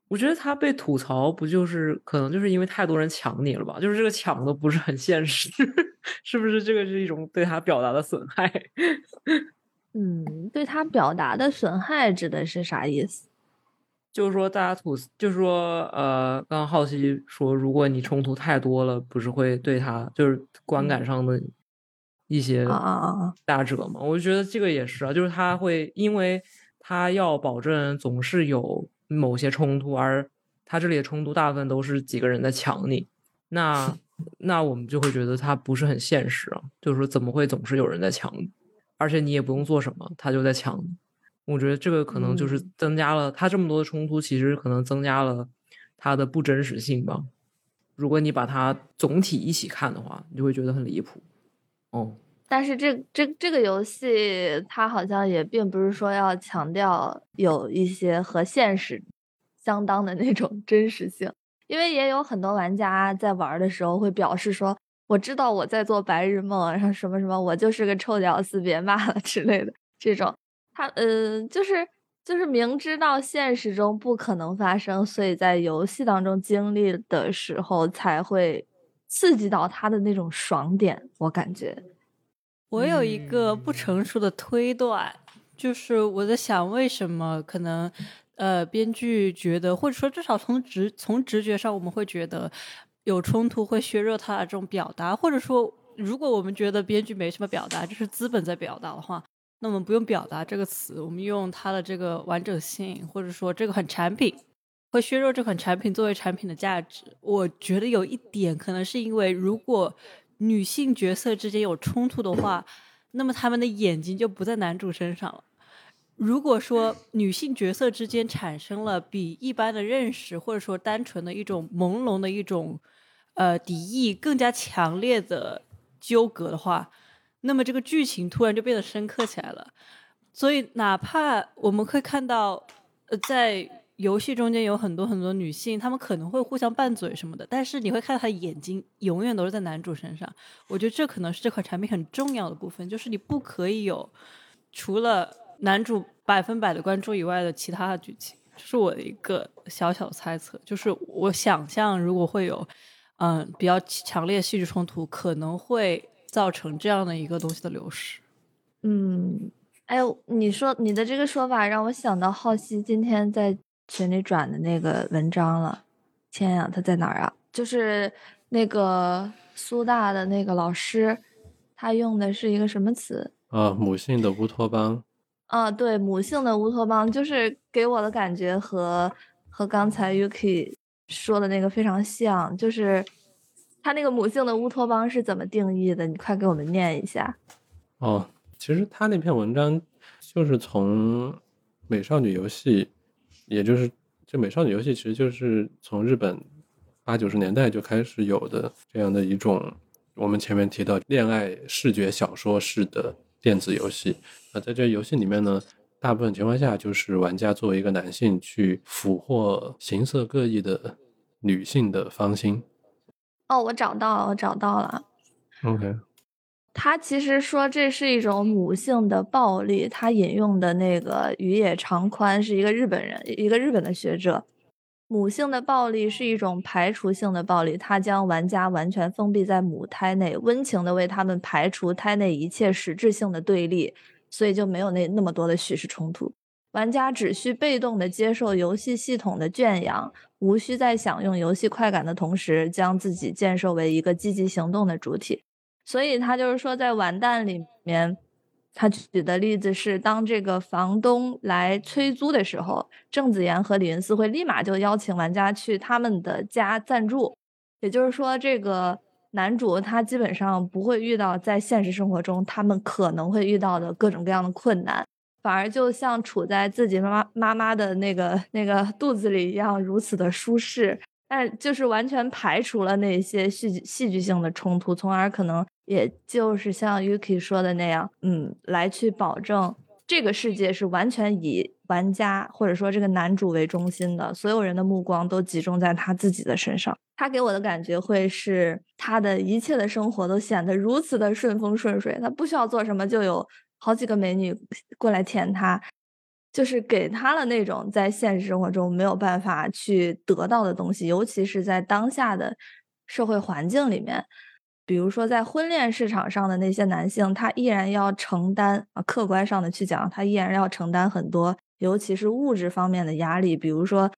我觉得他被吐槽不就是可能就是因为太多人抢你了吧？就是这个抢的不是很现实，是不是？这个是一种对他表达的损害。嗯，对他表达的损害指的是啥意思？就是说，大家吐，就是说，呃，刚刚浩熙说，如果你冲突太多了，不是会对他就是观感上的一些啊啊啊啊打折吗？我就觉得这个也是啊，就是他会，因为他要保证总是有某些冲突，而他这里的冲突大部分都是几个人在抢你，那 那我们就会觉得他不是很现实啊，就是说怎么会总是有人在抢你，而且你也不用做什么，他就在抢你。我觉得这个可能就是嗯增加了他这么多的冲突，其实可能增加了他的不真实性吧。如果你把它总体一起看的话，你就会觉得很离谱。哦，但是这这这个游戏，它好像也并不是说要强调有一些和现实相当的那种 真实性，因为也有很多玩家在玩的时候会表示说，我知道我在做白日梦，然后什么什么，我就是个臭屌丝，别骂了之类的这种。他嗯、就是就是明知道现实中不可能发生，所以在游戏当中经历的时候才会刺激到他的那种爽点，我感觉。我有一个不嗯成熟的推断，就是我在想，为什么可能呃，编剧觉得，或者说至少从直从直觉上，我们会觉得有冲突会削弱他的这种表达，或者说，如果我们觉得编剧没什么表达，就是资本在表达的话，那我们不用表达这个词，我们用它的这个完整性，或者说这款产品。会削弱这款产品作为产品的价值。我觉得有一点可能是因为，如果女性角色之间有冲突的话，那么他们的眼睛就不在男主身上了。如果说女性角色之间产生了比一般的认识，或者说单纯的一种朦胧的一种呃敌意更加强烈的纠葛的话，那么这个剧情突然就变得深刻起来了。所以，哪怕我们会看到，呃，在游戏中间有很多很多女性，她们可能会互相拌嘴什么的，但是你会看到她的眼睛永远都是在男主身上。我觉得这可能是这款产品很重要的部分，就是你不可以有除了男主百分百的关注以外的其他的剧情。这是我的一个小小猜测，就是我想象如果会有嗯比较强烈戏剧冲突，可能会造成这样的一个东西的流失。嗯，哎，你说你的这个说法让我想到浩熙今天在群里转的那个文章了。天呀，他在哪儿啊？就是那个苏大的那个老师，他用的是一个什么词？啊，母性的乌托邦，啊，对，母性的乌托邦，就是给我的感觉和和刚才 Yuki 说的那个非常像，就是他那个母性的乌托邦是怎么定义的？你快给我们念一下。哦，其实他那篇文章就是从美少女游戏，也就是这美少女游戏，其实就是从日本八九十年代就开始有的这样的一种，我们前面提到恋爱视觉小说式的电子游戏。那在这游戏里面呢，大部分情况下就是玩家作为一个男性去俘获形色各异的女性的芳心。哦，我找到了，我找到了。OK，他其实说这是一种母性的暴力，他引用的那个宇野长宽是一个日本人，一个日本的学者。母性的暴力是一种排除性的暴力，它将玩家完全封闭在母胎内，温情的为他们排除胎内一切实质性的对立，所以就没有那那么多的叙事冲突。玩家只需被动的接受游戏系统的圈养，无需在享用游戏快感的同时，将自己建设为一个积极行动的主体。所以他就是说，在完蛋里面，他举的例子是，当这个房东来催租的时候，郑子妍和李云思会立马就邀请玩家去他们的家暂住。也就是说，这个男主他基本上不会遇到在现实生活中他们可能会遇到的各种各样的困难，反而就像处在自己妈妈妈妈的那个那个肚子里一样，如此的舒适。但就是完全排除了那些戏剧戏剧性的冲突，从而可能也就是像 Yuki 说的那样，嗯，来去保证这个世界是完全以玩家或者说这个男主为中心的，所有人的目光都集中在他自己的身上。他给我的感觉会是他的一切的生活都显得如此的顺风顺水，他不需要做什么就有好几个美女过来舔他，就是给他了那种在现实生活中没有办法去得到的东西，尤其是在当下的社会环境里面。比如说，在婚恋市场上的那些男性，他依然要承担啊，客观上的去讲，他依然要承担很多，尤其是物质方面的压力。比如说，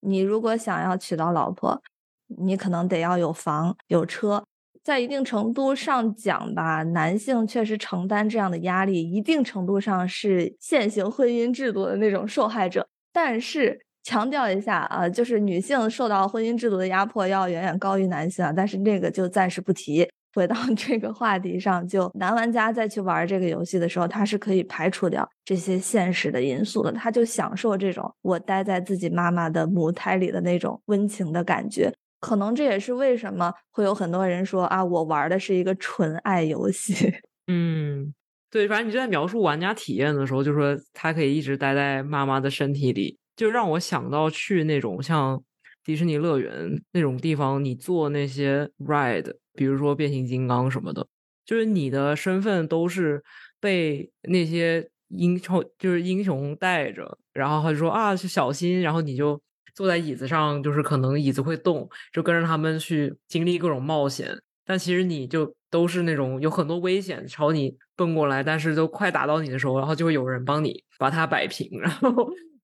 你如果想要娶到老婆，你可能得要有房有车，在一定程度上讲吧，男性确实承担这样的压力，一定程度上是现行婚姻制度的那种受害者。但是强调一下啊，就是女性受到婚姻制度的压迫要远远高于男性啊，但是那个就暂时不提。回到 这个话题上，就男玩家再去玩这个游戏的时候，他是可以排除掉这些现实的因素的，他就享受这种我待在自己妈妈的母胎里的那种温情的感觉。可能这也是为什么会有很多人说啊，我玩的是一个纯爱游戏。嗯，对，反正你就在描述玩家体验的时候，就说他可以一直待在妈妈的身体里，就让我想到去那种像迪士尼乐园那种地方，你做那些 ride。比如说变形金刚什么的，就是你的身份都是被那些英雄，就是英雄带着，然后他就说啊，小心，然后你就坐在椅子上，就是可能椅子会动，就跟着他们去经历各种冒险。但其实你就都是那种有很多危险朝你奔过来，但是都快打到你的时候，然后就会有人帮你把它摆平，然后。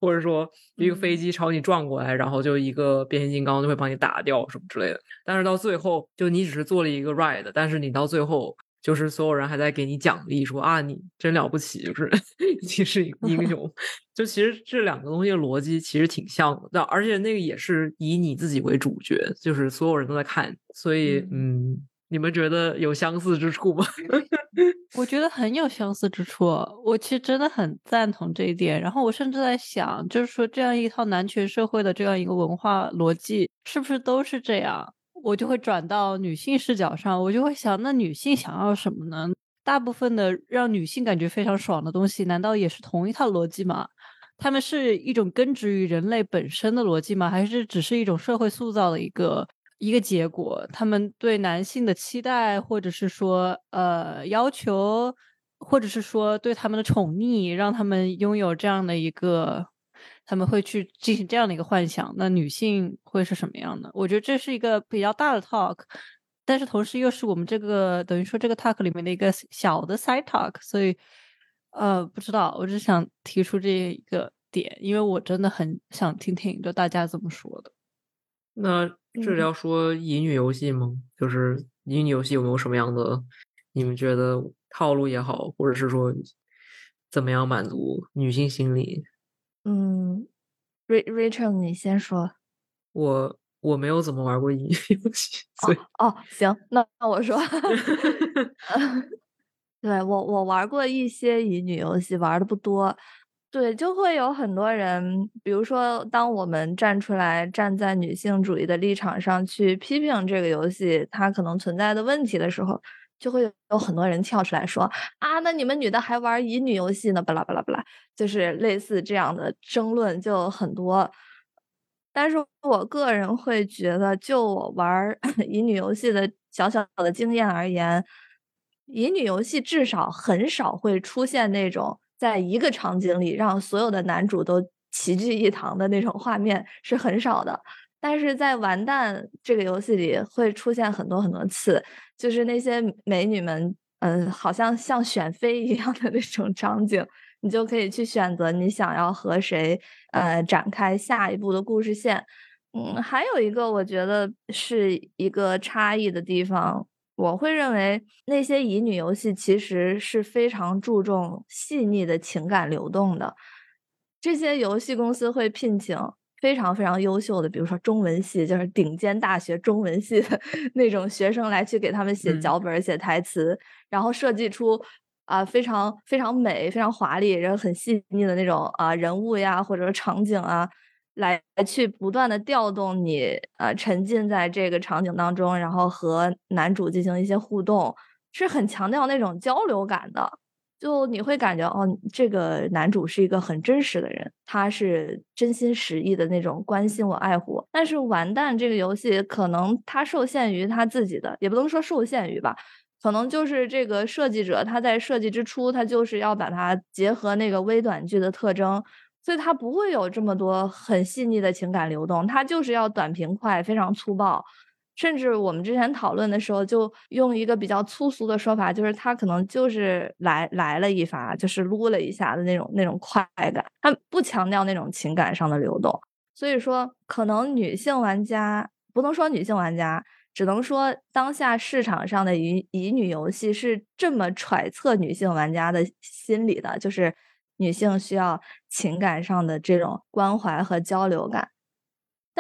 或者说一个飞机朝你撞过来，然后就一个变形金刚就会帮你打掉什么之类的。但是到最后，就你只是做了一个 ride，但是你到最后就是所有人还在给你奖励，说啊你真了不起，就是你是英雄。就其实这两个东西的逻辑其实挺像的，但而且那个也是以你自己为主角，就是所有人都在看，所以嗯。你们觉得有相似之处吗？我觉得很有相似之处，我其实真的很赞同这一点。然后我甚至在想，就是说这样一套男权社会的这样一个文化逻辑，是不是都是这样？我就会转到女性视角上，我就会想，那女性想要什么呢？大部分的让女性感觉非常爽的东西，难道也是同一套逻辑吗？他们是一种根植于人类本身的逻辑吗？还是只是一种社会塑造的一个？一个结果，他们对男性的期待，或者是说，呃，要求，或者是说对他们的宠溺，让他们拥有这样的一个，他们会去进行这样的一个幻想。那女性会是什么样的？我觉得这是一个比较大的 talk，但是同时又是我们这个等于说这个 talk 里面的一个小的 side talk。所以，呃，不知道，我只想提出这一个点，因为我真的很想听听就大家怎么说的。那。这是要说乙女游戏吗？就是乙女游戏有没有什么样的你们觉得套路也好，或者是说怎么样满足女性心理？嗯，Rachel，你先说。我我没有怎么玩过乙女游戏，所以哦，行，那那我说 对我我玩过一些乙女游戏，玩的不多。对，就会有很多人，比如说，当我们站出来，站在女性主义的立场上去批评这个游戏它可能存在的问题的时候，就会有很多人跳出来说：“啊，那你们女的还玩乙女游戏呢？”巴拉巴拉巴拉，就是类似这样的争论就很多。但是我个人会觉得，就我玩 乙女游戏的小小的经验而言，乙女游戏至少很少会出现那种。在一个场景里，让所有的男主都齐聚一堂的那种画面是很少的，但是在完蛋这个游戏里会出现很多很多次，就是那些美女们，嗯，好像像选妃一样的那种场景，你就可以去选择你想要和谁，呃，展开下一步的故事线。嗯，还有一个我觉得是一个差异的地方。我会认为那些乙女游戏其实是非常注重细腻的情感流动的。这些游戏公司会聘请非常非常优秀的，比如说中文系，就是顶尖大学中文系的 那种学生来去给他们写脚本、写台词，然后设计出啊非常非常美、非常华丽、然后很细腻的那种啊人物呀，或者说场景啊。来去不断的调动你，呃，沉浸在这个场景当中，然后和男主进行一些互动，是很强调那种交流感的。就你会感觉哦，这个男主是一个很真实的人，他是真心实意的那种关心我、爱护我。但是完蛋这个游戏可能它受限于他自己的，也不能说受限于吧，可能就是这个设计者他在设计之初，他就是要把它结合那个微短剧的特征，所以他不会有这么多很细腻的情感流动，他就是要短平快、非常粗暴。甚至我们之前讨论的时候，就用一个比较粗俗的说法，就是他可能就是来来了一发，就是撸了一下的那种那种快感，他不强调那种情感上的流动。所以说，可能女性玩家不能说女性玩家，只能说当下市场上的乙乙女游戏是这么揣测女性玩家的心理的，就是女性需要情感上的这种关怀和交流感。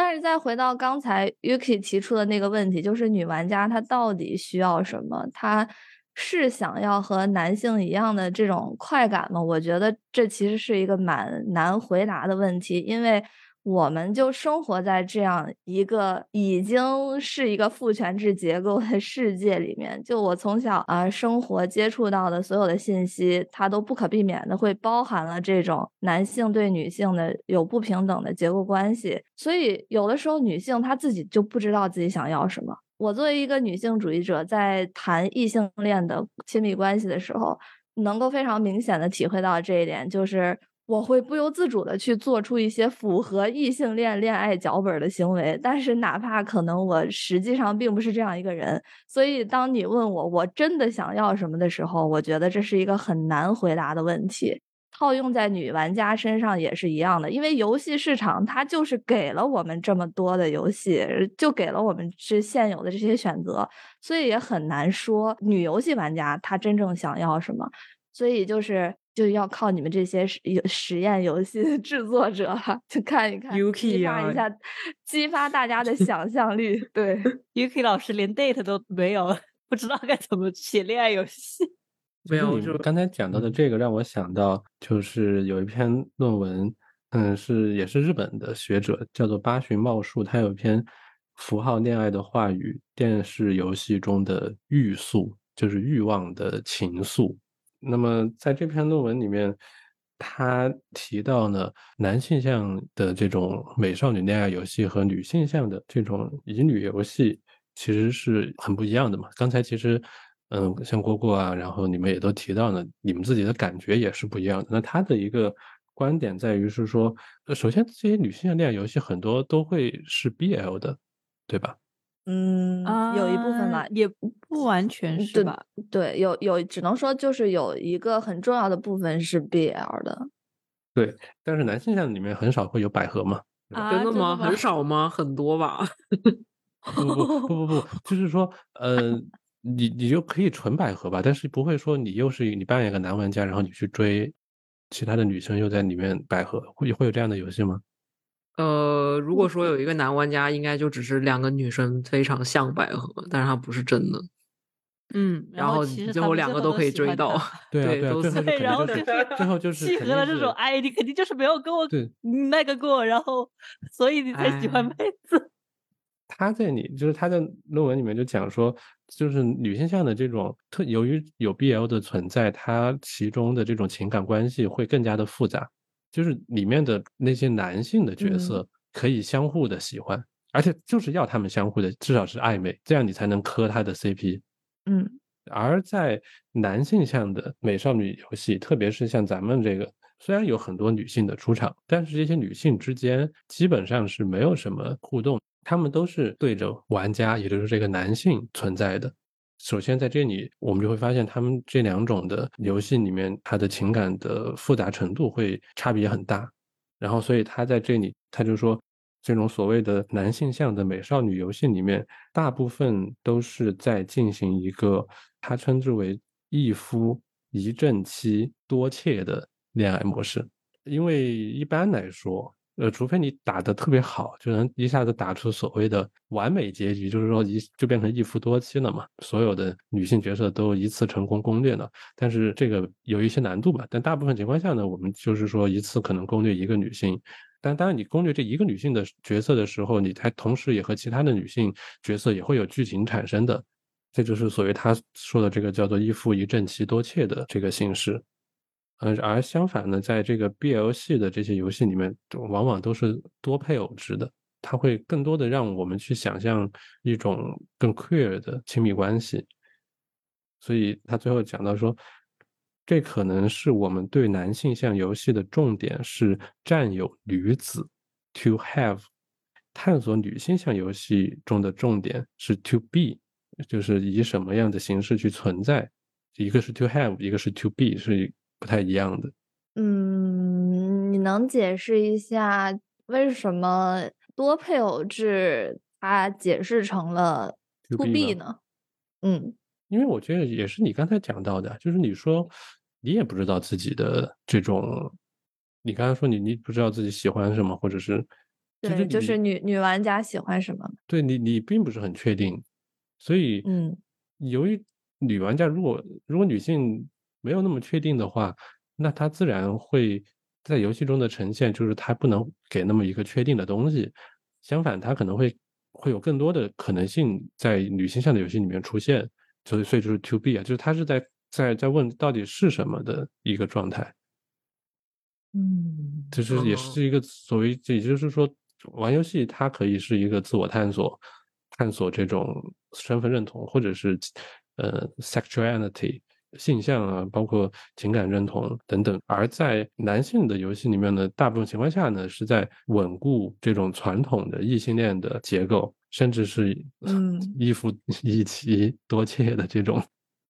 但是再回到刚才 Yuki 提出的那个问题，就是女玩家她到底需要什么？她是想要和男性一样的这种快感吗？我觉得这其实是一个蛮难回答的问题，因为。我们就生活在这样一个已经是一个父权制结构的世界里面。就我从小啊生活接触到的所有的信息，它都不可避免的会包含了这种男性对女性的有不平等的结构关系。所以有的时候女性她自己就不知道自己想要什么。我作为一个女性主义者，在谈异性恋的亲密关系的时候，能够非常明显的体会到这一点，就是。我会不由自主的去做出一些符合异性恋恋爱脚本的行为，但是哪怕可能我实际上并不是这样一个人，所以当你问我我真的想要什么的时候，我觉得这是一个很难回答的问题。套用在女玩家身上也是一样的，因为游戏市场它就是给了我们这么多的游戏，就给了我们这现有的这些选择，所以也很难说女游戏玩家她真正想要什么，所以就是。就要靠你们这些实实验游戏的制作者去看一看，激发一下，激发大家的想象力。对，UK 老师连 date 都没有，不知道该怎么写恋爱游戏。没有，就刚才讲到的这个，让我想到就是有一篇论文，嗯，是也是日本的学者，叫做八旬茂树，他有一篇符号恋爱的话语，电视游戏中的欲速，就是欲望的情愫。那么在这篇论文里面，他提到呢，男性向的这种美少女恋爱游戏和女性向的这种乙女游戏其实是很不一样的嘛。刚才其实，嗯，像蝈蝈啊，然后你们也都提到了，你们自己的感觉也是不一样的。那他的一个观点在于是说，首先这些女性向恋爱游戏很多都会是 BL 的，对吧？嗯，有一部分吧，也不完全是吧？对，有有，只能说就是有一个很重要的部分是 BL 的。对，但是男性向里面很少会有百合嘛？真的吗？很少吗？很多吧？不不不不不，就是说，呃，你你就可以纯百合吧，但是不会说你又是你扮演一个男玩家，然后你去追其他的女生又在里面百合，会会有这样的游戏吗？呃，如果说有一个男玩家，应该就只是两个女生非常像百合，但是他不是真的。嗯，然后最后两个都可以追到，对对，对，然后就是最后就是契合了这种哎，你肯定就是没有跟我那个过，然后所以你才喜欢妹子。他在你就是他在论文里面就讲说，就是女性向的这种特，由于有 BL 的存在，它其中的这种情感关系会更加的复杂。就是里面的那些男性的角色可以相互的喜欢，而且就是要他们相互的，至少是暧昧，这样你才能磕他的 CP。嗯，而在男性向的美少女游戏，特别是像咱们这个，虽然有很多女性的出场，但是这些女性之间基本上是没有什么互动，他们都是对着玩家，也就是这个男性存在的。首先，在这里我们就会发现，他们这两种的游戏里面，它的情感的复杂程度会差别很大。然后，所以他在这里他就说，这种所谓的男性向的美少女游戏里面，大部分都是在进行一个他称之为一夫一正妻多妾的恋爱模式。因为一般来说，呃，除非你打得特别好，就能一下子打出所谓的完美结局，就是说一就变成一夫多妻了嘛，所有的女性角色都一次成功攻略了。但是这个有一些难度吧。但大部分情况下呢，我们就是说一次可能攻略一个女性。但当然，你攻略这一个女性的角色的时候，你还同时也和其他的女性角色也会有剧情产生的。这就是所谓他说的这个叫做一夫一正妻多妾的这个形式。呃，而相反呢，在这个 BL 系的这些游戏里面，往往都是多配偶制的，它会更多的让我们去想象一种更 queer 的亲密关系。所以他最后讲到说，这可能是我们对男性向游戏的重点是占有女子，to have；探索女性向游戏中的重点是 to be，就是以什么样的形式去存在。一个是 to have，一个是 to be，是。不太一样的，嗯，你能解释一下为什么多配偶制它解释成了 to B 呢？嗯，因为我觉得也是你刚才讲到的，就是你说你也不知道自己的这种，你刚才说你你不知道自己喜欢什么，或者是对，就是女女玩家喜欢什么？对你你并不是很确定，所以嗯，由于女玩家如果如果女性。没有那么确定的话，那它自然会在游戏中的呈现，就是它不能给那么一个确定的东西。相反，它可能会会有更多的可能性在女性向的游戏里面出现。所以，所以就是 to B 啊，就是它是在在在问到底是什么的一个状态。嗯，就是也是一个所谓，也就是说，玩游戏它可以是一个自我探索，探索这种身份认同，或者是呃 sexuality。性向啊，包括情感认同等等，而在男性的游戏里面呢，大部分情况下呢，是在稳固这种传统的异性恋的结构，甚至是嗯一夫 一妻多妾的这种。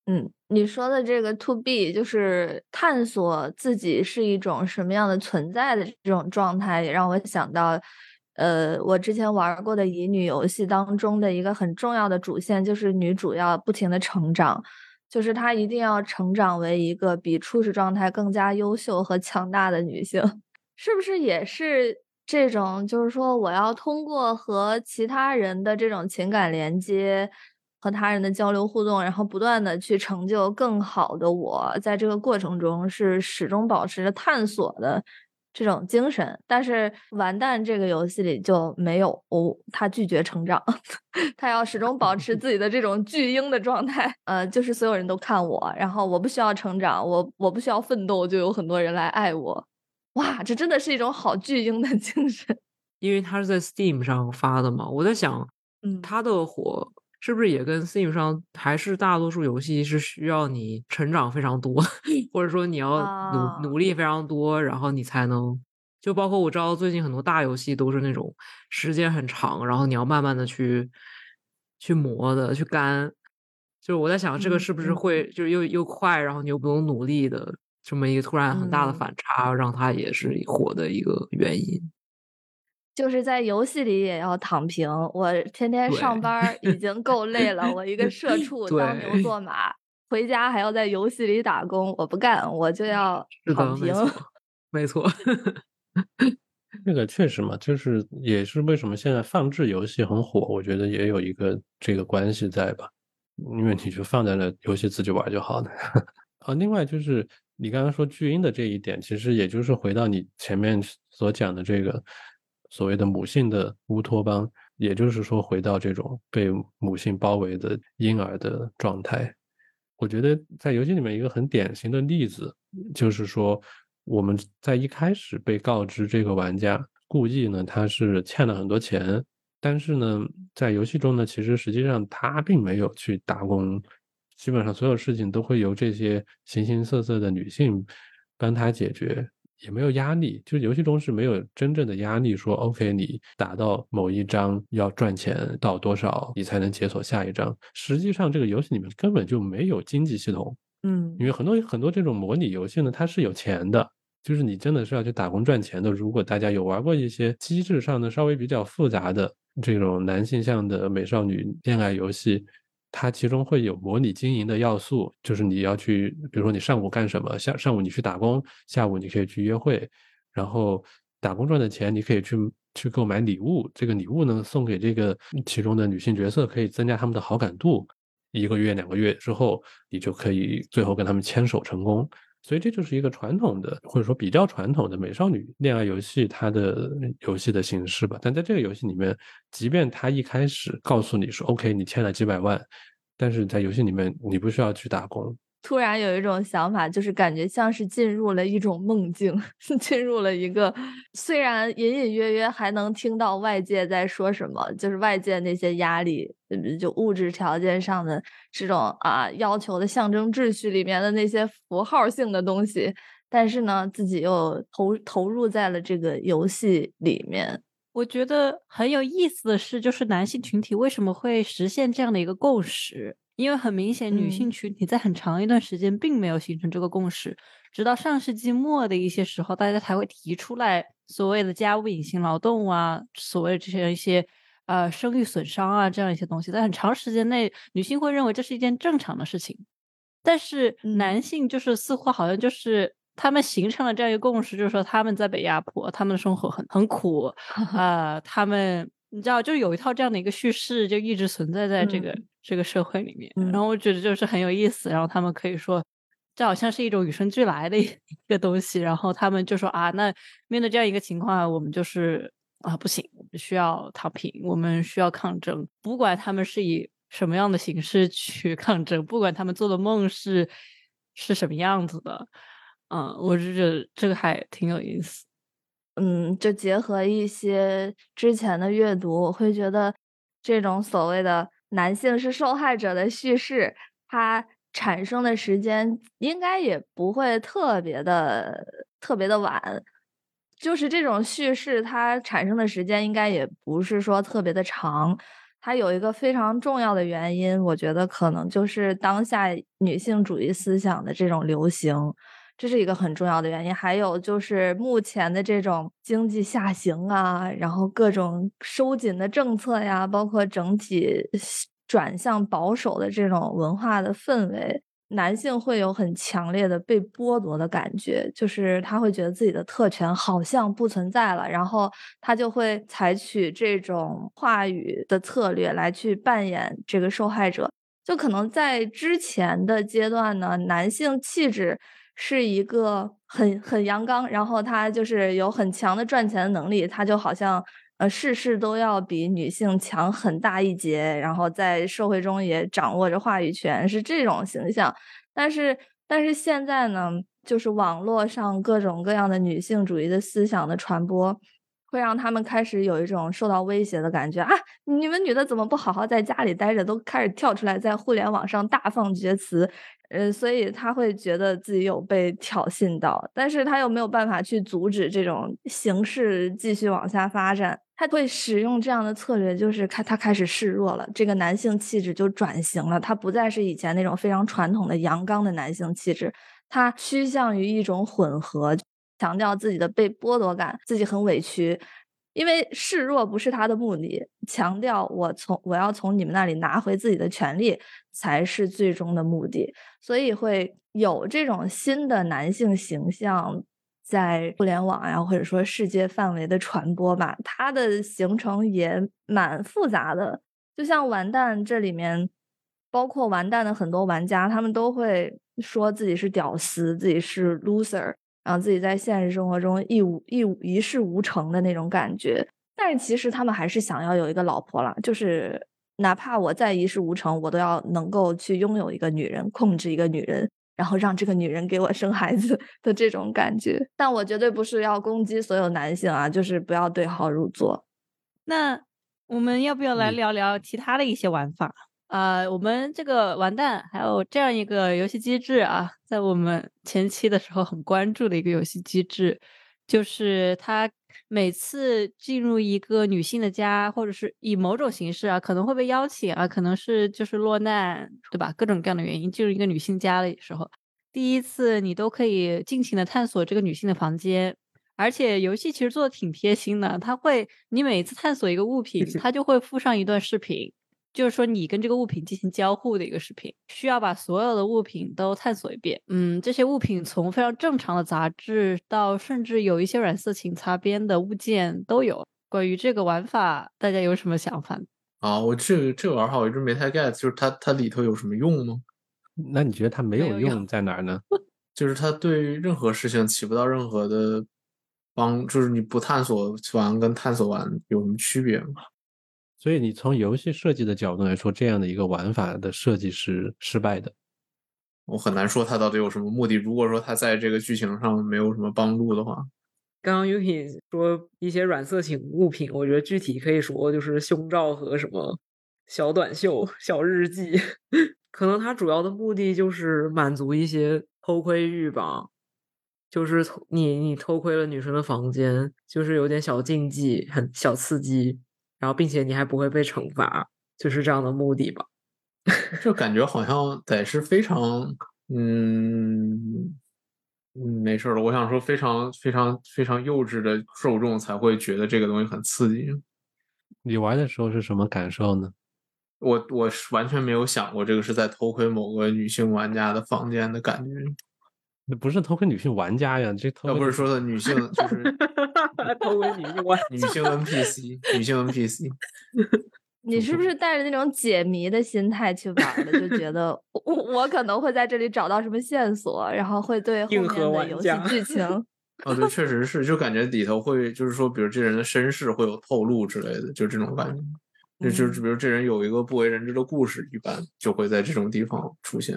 嗯，你说的这个 to B 就是探索自己是一种什么样的存在的这种状态，也让我想到，呃，我之前玩过的乙女游戏当中的一个很重要的主线，就是女主要不停的成长。就是她一定要成长为一个比初始状态更加优秀和强大的女性，是不是也是这种？就是说，我要通过和其他人的这种情感连接，和他人的交流互动，然后不断的去成就更好的我，在这个过程中是始终保持着探索的。这种精神，但是完蛋，这个游戏里就没有哦，他拒绝成长，他要始终保持 自己的这种巨婴的状态，呃，就是所有人都看我，然后我不需要成长，我我不需要奋斗，就有很多人来爱我，哇，这真的是一种好巨婴的精神，因为他是在 Steam 上发的嘛，我在想，嗯，他的火。是不是也跟 Steam 上还是大多数游戏是需要你成长非常多，或者说你要努努力非常多，然后你才能就包括我知道最近很多大游戏都是那种时间很长，然后你要慢慢的去去磨的去干。就是我在想这个是不是会就是又又快，然后你又不用努力的这么一个突然很大的反差，让它也是火的一个原因。就是在游戏里也要躺平，我天天上班已经够累了，我一个 社畜当牛做马，回家还要在游戏里打工，我不干，我就要躺平。没错，这个确实嘛，就是也是为什么现在放置游戏很火，我觉得也有一个这个关系在吧，因为你就放在了游戏自己玩就好了。啊，另外就是你刚刚说巨婴的这一点，其实也就是回到你前面所讲的这个。所谓的母性的乌托邦，也就是说，回到这种被母性包围的婴儿的状态。我觉得在游戏里面一个很典型的例子，就是说我们在一开始被告知这个玩家故意呢，他是欠了很多钱，但是呢，在游戏中呢，其实实际上他并没有去打工，基本上所有事情都会由这些形形色色的女性帮他解决。也没有压力，就是游戏中是没有真正的压力，说 OK，你打到某一章要赚钱到多少，你才能解锁下一章。实际上，这个游戏里面根本就没有经济系统，嗯，因为很多很多这种模拟游戏呢，它是有钱的，就是你真的是要去打工赚钱的。如果大家有玩过一些机制上的稍微比较复杂的这种男性向的美少女恋爱游戏。它其中会有模拟经营的要素，就是你要去，比如说你上午干什么，下上午你去打工，下午你可以去约会，然后打工赚的钱你可以去去购买礼物，这个礼物呢送给这个其中的女性角色，可以增加他们的好感度，一个月两个月之后，你就可以最后跟他们牵手成功。所以这就是一个传统的，或者说比较传统的美少女恋爱游戏，它的游戏的形式吧。但在这个游戏里面，即便他一开始告诉你说 “OK，你欠了几百万，但是在游戏里面你不需要去打工。突然有一种想法，就是感觉像是进入了一种梦境，进入了一个虽然隐隐约约还能听到外界在说什么，就是外界那些压力，就物质条件上的这种啊要求的象征秩序里面的那些符号性的东西，但是呢，自己又投投入在了这个游戏里面。我觉得很有意思的是，就是男性群体为什么会实现这样的一个共识？因为很明显，女性群体在很长一段时间并没有形成这个共识，直到上世纪末的一些时候，大家才会提出来所谓的家务隐形劳动啊，所谓这些一些呃生育损伤啊这样一些东西，在很长时间内，女性会认为这是一件正常的事情，但是男性就是似乎好像就是他们形成了这样一个共识，就是说他们在被压迫，他们的生活很很苦啊，他们。你知道，就有一套这样的一个叙事，就一直存在在这个这个社会里面。然后我觉得就是很有意思。然后他们可以说，这好像是一种与生俱来的一 个东西。然后他们就说啊，那面对这样一个情况，我们就是啊，不行，我们需要躺平，我们需要抗争。不管他们是以什么样的形式去抗争，不管他们做的梦是是什么样子的，嗯，我就觉得这个还挺有意思。嗯，就结合一些之前的阅读，我会觉得这种所谓的男性是受害者的叙事，它产生的时间应该也不会特别的特别的晚。就是这种叙事，它产生的时间应该也不是说特别的长。它有一个非常重要的原因，我觉得可能就是当下女性主义思想的这种流行。这是一个很重要的原因，还有就是目前的这种经济下行啊，然后各种收紧的政策呀，包括整体转向保守的这种文化的氛围，男性会有很强烈的被剥夺的感觉，就是他会觉得自己的特权好像不存在了，然后他就会采取这种话语的策略来去扮演这个受害者，就可能在之前的阶段呢，男性气质。是一个很很阳刚，然后他就是有很强的赚钱的能力，他就好像呃事事都要比女性强很大一截，然后在社会中也掌握着话语权，是这种形象。但是但是现在呢，就是网络上各种各样的女性主义的思想的传播，会让他们开始有一种受到威胁的感觉啊！你们女的怎么不好好在家里待着，都开始跳出来在互联网上大放厥词。呃，所以他会觉得自己有被挑衅到，但是他又没有办法去阻止这种形势继续往下发展。他会使用这样的策略，就是开他开始示弱了，这个男性气质就转型了，他不再是以前那种非常传统的阳刚的男性气质，他趋向于一种混合，强调自己的被剥夺感，自己很委屈。因为示弱不是他的目的，强调我从我要从你们那里拿回自己的权利才是最终的目的，所以会有这种新的男性形象在互联网呀，或者说世界范围的传播吧。它的形成也蛮复杂的，就像完蛋这里面，包括完蛋的很多玩家，他们都会说自己是屌丝，自己是 loser。然后自己在现实生活中一无一无一事无成的那种感觉，但是其实他们还是想要有一个老婆了，就是哪怕我再一事无成，我都要能够去拥有一个女人，控制一个女人，然后让这个女人给我生孩子的这种感觉。但我绝对不是要攻击所有男性啊，就是不要对号入座。那我们要不要来聊聊其他的一些玩法？啊，我们这个完蛋，还有这样一个游戏机制啊，在我们前期的时候很关注的一个游戏机制，就是他每次进入一个女性的家，或者是以某种形式啊，可能会被邀请啊，可能是就是落难，对吧？各种各样的原因进入一个女性家的时候，第一次你都可以尽情的探索这个女性的房间，而且游戏其实做的挺贴心的，它会你每次探索一个物品，它就会附上一段视频。就是说，你跟这个物品进行交互的一个视频，需要把所有的物品都探索一遍。嗯，这些物品从非常正常的杂志到甚至有一些软色情擦边的物件都有。关于这个玩法，大家有什么想法？啊，我这个这个玩法我一直没太 get，就是它它里头有什么用吗？那你觉得它没有用在哪儿呢？就是它对任何事情起不到任何的帮，就是你不探索完跟探索完有什么区别吗？所以你从游戏设计的角度来说，这样的一个玩法的设计是失败的。我很难说它到底有什么目的。如果说它在这个剧情上没有什么帮助的话，刚刚 Yuki 说一些软色情物品，我觉得具体可以说就是胸罩和什么小短袖、小日记。可能它主要的目的就是满足一些偷窥欲吧，就是你你偷窥了女生的房间，就是有点小禁忌，很小刺激，然后并且你还不会被惩罚，就是这样的目的吧。就感觉好像得是非常，嗯嗯，没事了。我想说，非常非常非常幼稚的受众才会觉得这个东西很刺激。你玩的时候是什么感受呢？我我是完全没有想过这个是在偷窥某个女性玩家的房间的感觉。那不是偷窥女性玩家呀，这要不是说的女性就是 偷窥女性玩女性 NPC，女性 NPC。你是不是带着那种解谜的心态去玩的？就觉得我我可能会在这里找到什么线索，然后会对后面的游戏剧情。哦，对，确实是，就感觉里头会就是说，比如这人的身世会有透露之类的，就这种感觉。就就比如这人有一个不为人知的故事，一般就会在这种地方出现。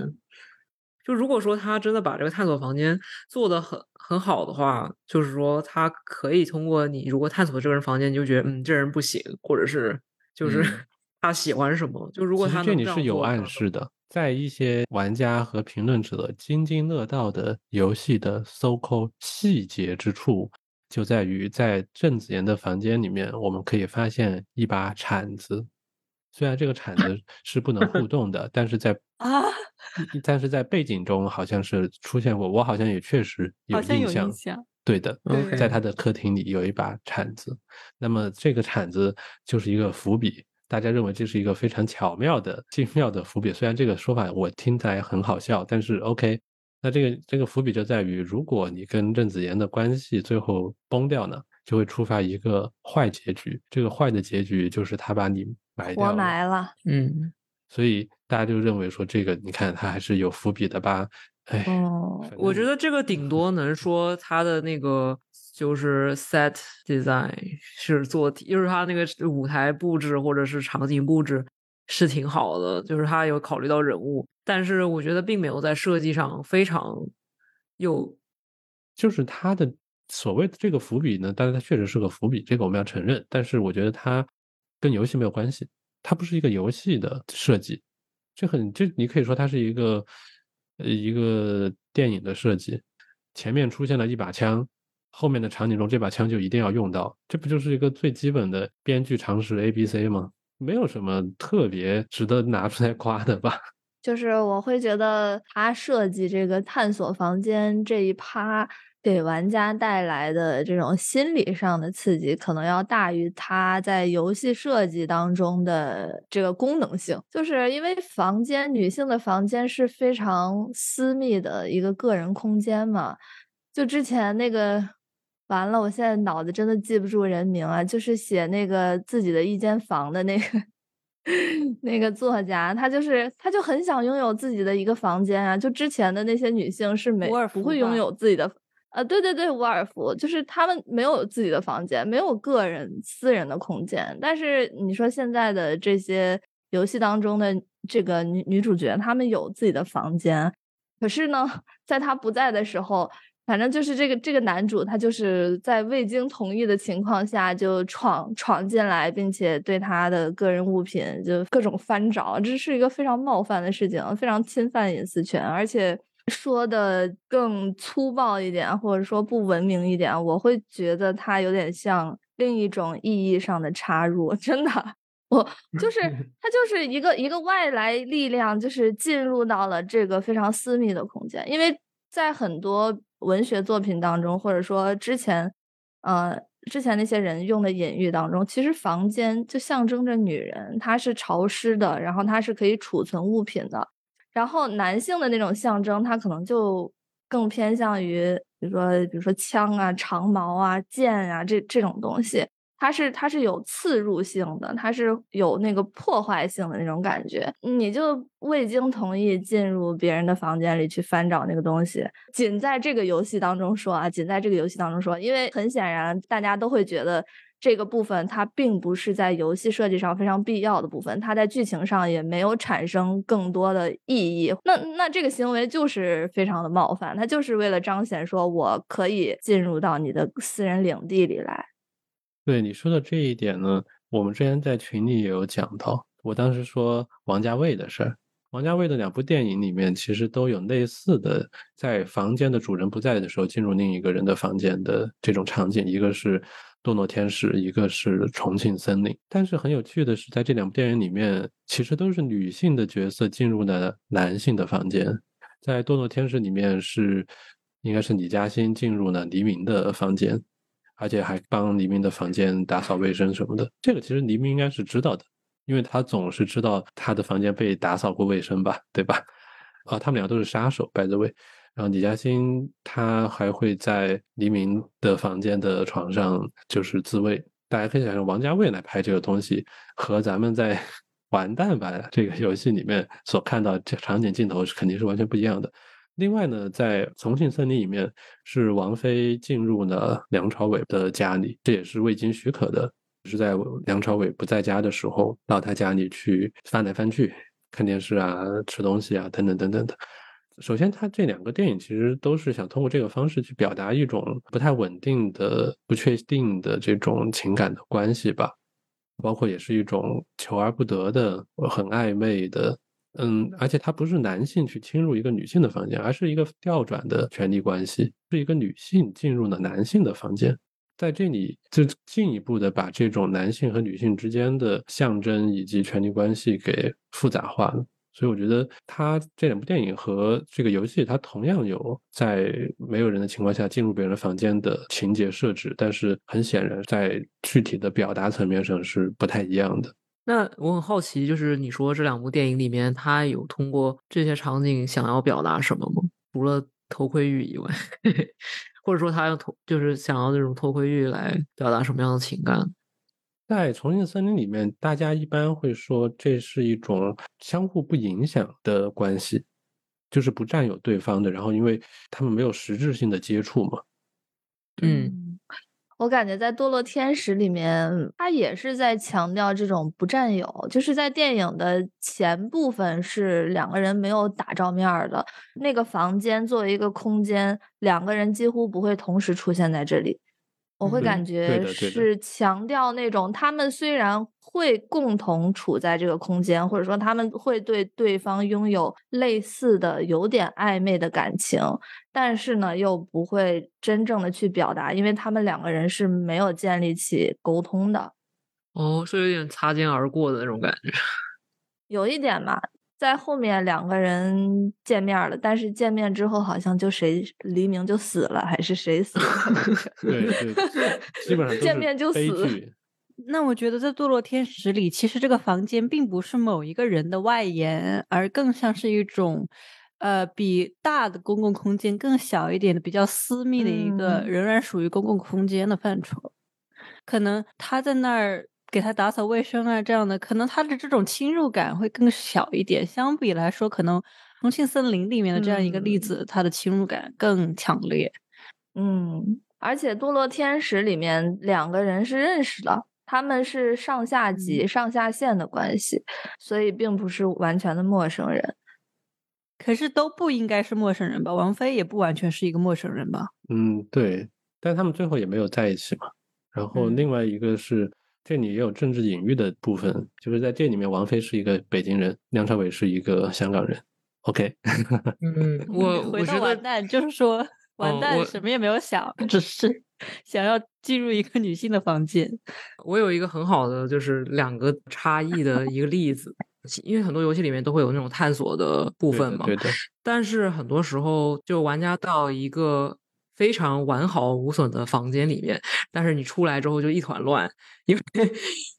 就如果说他真的把这个探索房间做的很很好的话，就是说他可以通过你如果探索这个人房间，你就觉得嗯，这人不行，或者是。就是 他喜欢什么，就如果他这里是有暗示的，在一些玩家和评论者津津乐道的游戏的 so called 细节之处，就在于在郑子言的房间里面，我们可以发现一把铲子。虽然这个铲子是不能互动的，但是在 啊，但是在背景中好像是出现过，我好像也确实有印象。对的，在他的客厅里有一把铲子，那么这个铲子就是一个伏笔，大家认为这是一个非常巧妙的、精妙的伏笔。虽然这个说法我听起来很好笑，但是 OK，那这个这个伏笔就在于，如果你跟郑子妍的关系最后崩掉呢，就会触发一个坏结局。这个坏的结局就是他把你埋掉，活埋了。嗯，所以大家就认为说，这个你看他还是有伏笔的吧。哎，我觉得这个顶多能说他的那个就是 set design 是做，就是他那个舞台布置或者是场景布置是挺好的，就是他有考虑到人物，但是我觉得并没有在设计上非常有，就是他的所谓的这个伏笔呢，但是它确实是个伏笔，这个我们要承认，但是我觉得它跟游戏没有关系，它不是一个游戏的设计，这很就你可以说它是一个。呃，一个电影的设计，前面出现了一把枪，后面的场景中这把枪就一定要用到，这不就是一个最基本的编剧常识 A B C 吗？没有什么特别值得拿出来夸的吧？就是我会觉得他设计这个探索房间这一趴。给玩家带来的这种心理上的刺激，可能要大于它在游戏设计当中的这个功能性。就是因为房间，女性的房间是非常私密的一个个人空间嘛。就之前那个，完了，我现在脑子真的记不住人名啊。就是写那个自己的一间房的那个 那个作家，他就是他就很想拥有自己的一个房间啊。就之前的那些女性是没不会拥有自己的。啊，对对对，沃尔夫就是他们没有自己的房间，没有个人私人的空间。但是你说现在的这些游戏当中的这个女女主角，她们有自己的房间，可是呢，在她不在的时候，反正就是这个这个男主，他就是在未经同意的情况下就闯闯进来，并且对她的个人物品就各种翻找，这是一个非常冒犯的事情，非常侵犯隐私权，而且。说的更粗暴一点，或者说不文明一点，我会觉得它有点像另一种意义上的插入。真的，我就 是它就是一个一个外来力量，就是进入到了这个非常私密的空间。因为在很多文学作品当中，或者说之前，呃，之前那些人用的隐喻当中，其实房间就象征着女人，它是潮湿的，然后它是可以储存物品的。然后男性的那种象征，它可能就更偏向于，比如说，比如说枪啊、长矛啊、剑啊这这种东西，它是它是有刺入性的，它是有那个破坏性的那种感觉。你就未经同意进入别人的房间里去翻找那个东西，仅在这个游戏当中说啊，仅在这个游戏当中说，因为很显然大家都会觉得。这个部分它并不是在游戏设计上非常必要的部分，它在剧情上也没有产生更多的意义。那那这个行为就是非常的冒犯，它就是为了彰显说我可以进入到你的私人领地里来。对你说的这一点呢，我们之前在群里也有讲到，我当时说王家卫的事儿。王家卫的两部电影里面，其实都有类似的，在房间的主人不在的时候进入另一个人的房间的这种场景。一个是《堕落天使》，一个是《重庆森林》。但是很有趣的是，在这两部电影里面，其实都是女性的角色进入了男性的房间。在《堕落天使》里面是，应该是李嘉欣进入了黎明的房间，而且还帮黎明的房间打扫卫生什么的。这个其实黎明应该是知道的。因为他总是知道他的房间被打扫过卫生吧，对吧？啊，他们俩都是杀手，by the way。然后李嘉欣他还会在黎明的房间的床上就是自慰。大家可以想象，王家卫来拍这个东西，和咱们在《完蛋吧》这个游戏里面所看到这场景镜头是肯定是完全不一样的。另外呢，在《重庆森林》里面，是王菲进入了梁朝伟的家里，这也是未经许可的。是在梁朝伟不在家的时候，到他家里去翻来翻去、看电视啊、吃东西啊，等等等等的。首先，他这两个电影其实都是想通过这个方式去表达一种不太稳定的、不确定的这种情感的关系吧，包括也是一种求而不得的、很暧昧的。嗯，而且他不是男性去侵入一个女性的房间，而是一个调转的权力关系，是一个女性进入了男性的房间。在这里，就进一步的把这种男性和女性之间的象征以及权力关系给复杂化了。所以，我觉得他这两部电影和这个游戏，它同样有在没有人的情况下进入别人房间的情节设置，但是很显然，在具体的表达层面上是不太一样的。那我很好奇，就是你说这两部电影里面，他有通过这些场景想要表达什么吗？除了头盔欲以外？或者说他要偷，就是想要这种偷窥欲来表达什么样的情感？在重庆森林里面，大家一般会说这是一种相互不影响的关系，就是不占有对方的。然后，因为他们没有实质性的接触嘛。嗯。我感觉在《堕落天使》里面，他也是在强调这种不占有。就是在电影的前部分是两个人没有打照面的，那个房间作为一个空间，两个人几乎不会同时出现在这里。我会感觉是强调那种他们虽然会共同处在这个空间，或者说他们会对对方拥有类似的有点暧昧的感情，但是呢又不会真正的去表达，因为他们两个人是没有建立起沟通的。哦，是有点擦肩而过的那种感觉，有一点嘛。在后面两个人见面了，但是见面之后好像就谁黎明就死了，还是谁死了？对对，基本上见面就死。那我觉得在《堕落天使》里，其实这个房间并不是某一个人的外延，而更像是一种，呃，比大的公共空间更小一点的、比较私密的一个仍然属于公共空间的范畴。可能他在那儿。给他打扫卫生啊，这样的可能他的这种侵入感会更小一点。相比来说，可能《重庆森林》里面的这样一个例子，它的侵入感更强烈。嗯，而且《堕落天使》里面两个人是认识的，他们是上下级、上下线的关系，所以并不是完全的陌生人。可是都不应该是陌生人吧？王菲也不完全是一个陌生人吧？嗯，对。但他们最后也没有在一起嘛。然后另外一个是。这里也有政治隐喻的部分，就是在这里面，王菲是一个北京人，梁朝伟是一个香港人。OK，嗯，我回到完蛋，就是说完蛋，什么也没有想，只是想要进入一个女性的房间。我有一个很好的，就是两个差异的一个例子，因为很多游戏里面都会有那种探索的部分嘛，对的。但是很多时候，就玩家到一个。非常完好无损的房间里面，但是你出来之后就一团乱，因为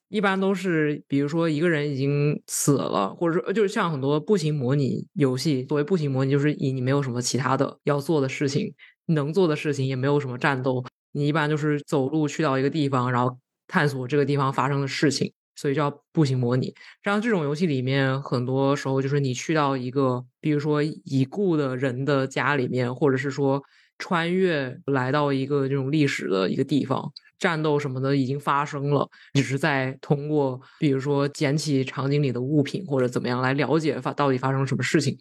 一般都是，比如说一个人已经死了，或者说就是像很多步行模拟游戏，所谓步行模拟就是以你没有什么其他的要做的事情，能做的事情也没有什么战斗，你一般就是走路去到一个地方，然后探索这个地方发生的事情，所以叫步行模拟。像这种游戏里面，很多时候就是你去到一个，比如说已故的人的家里面，或者是说。穿越来到一个这种历史的一个地方，战斗什么的已经发生了，只是在通过比如说捡起场景里的物品或者怎么样来了解发到底发生什么事情。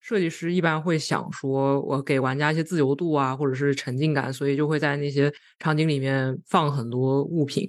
设计师一般会想说，我给玩家一些自由度啊，或者是沉浸感，所以就会在那些场景里面放很多物品，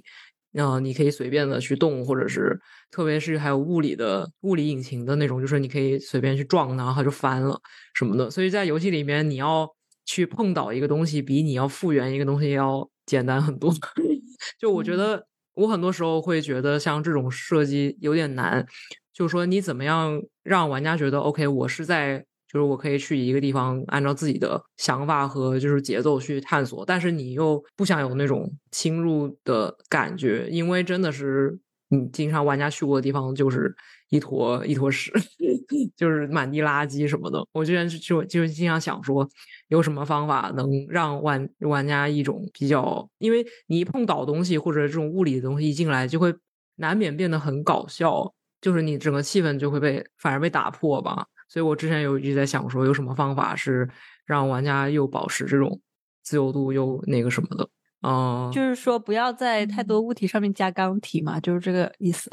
然后你可以随便的去动，或者是特别是还有物理的物理引擎的那种，就是你可以随便去撞，然后它就翻了什么的。所以在游戏里面，你要去碰倒一个东西，比你要复原一个东西要简单很多。就我觉得，我很多时候会觉得像这种设计有点难，就是说你怎么样让玩家觉得 OK，我是在。就是我可以去一个地方，按照自己的想法和就是节奏去探索，但是你又不想有那种侵入的感觉，因为真的是你经常玩家去过的地方就是一坨一坨屎，就是满地垃圾什么的。我之前就就经常想说，有什么方法能让玩玩家一种比较，因为你一碰倒东西或者这种物理的东西一进来，就会难免变得很搞笑，就是你整个气氛就会被反而被打破吧。所以我之前有一直在想说，有什么方法是让玩家又保持这种自由度又那个什么的？啊，就是说不要在太多物体上面加钢体嘛，就是这个意思。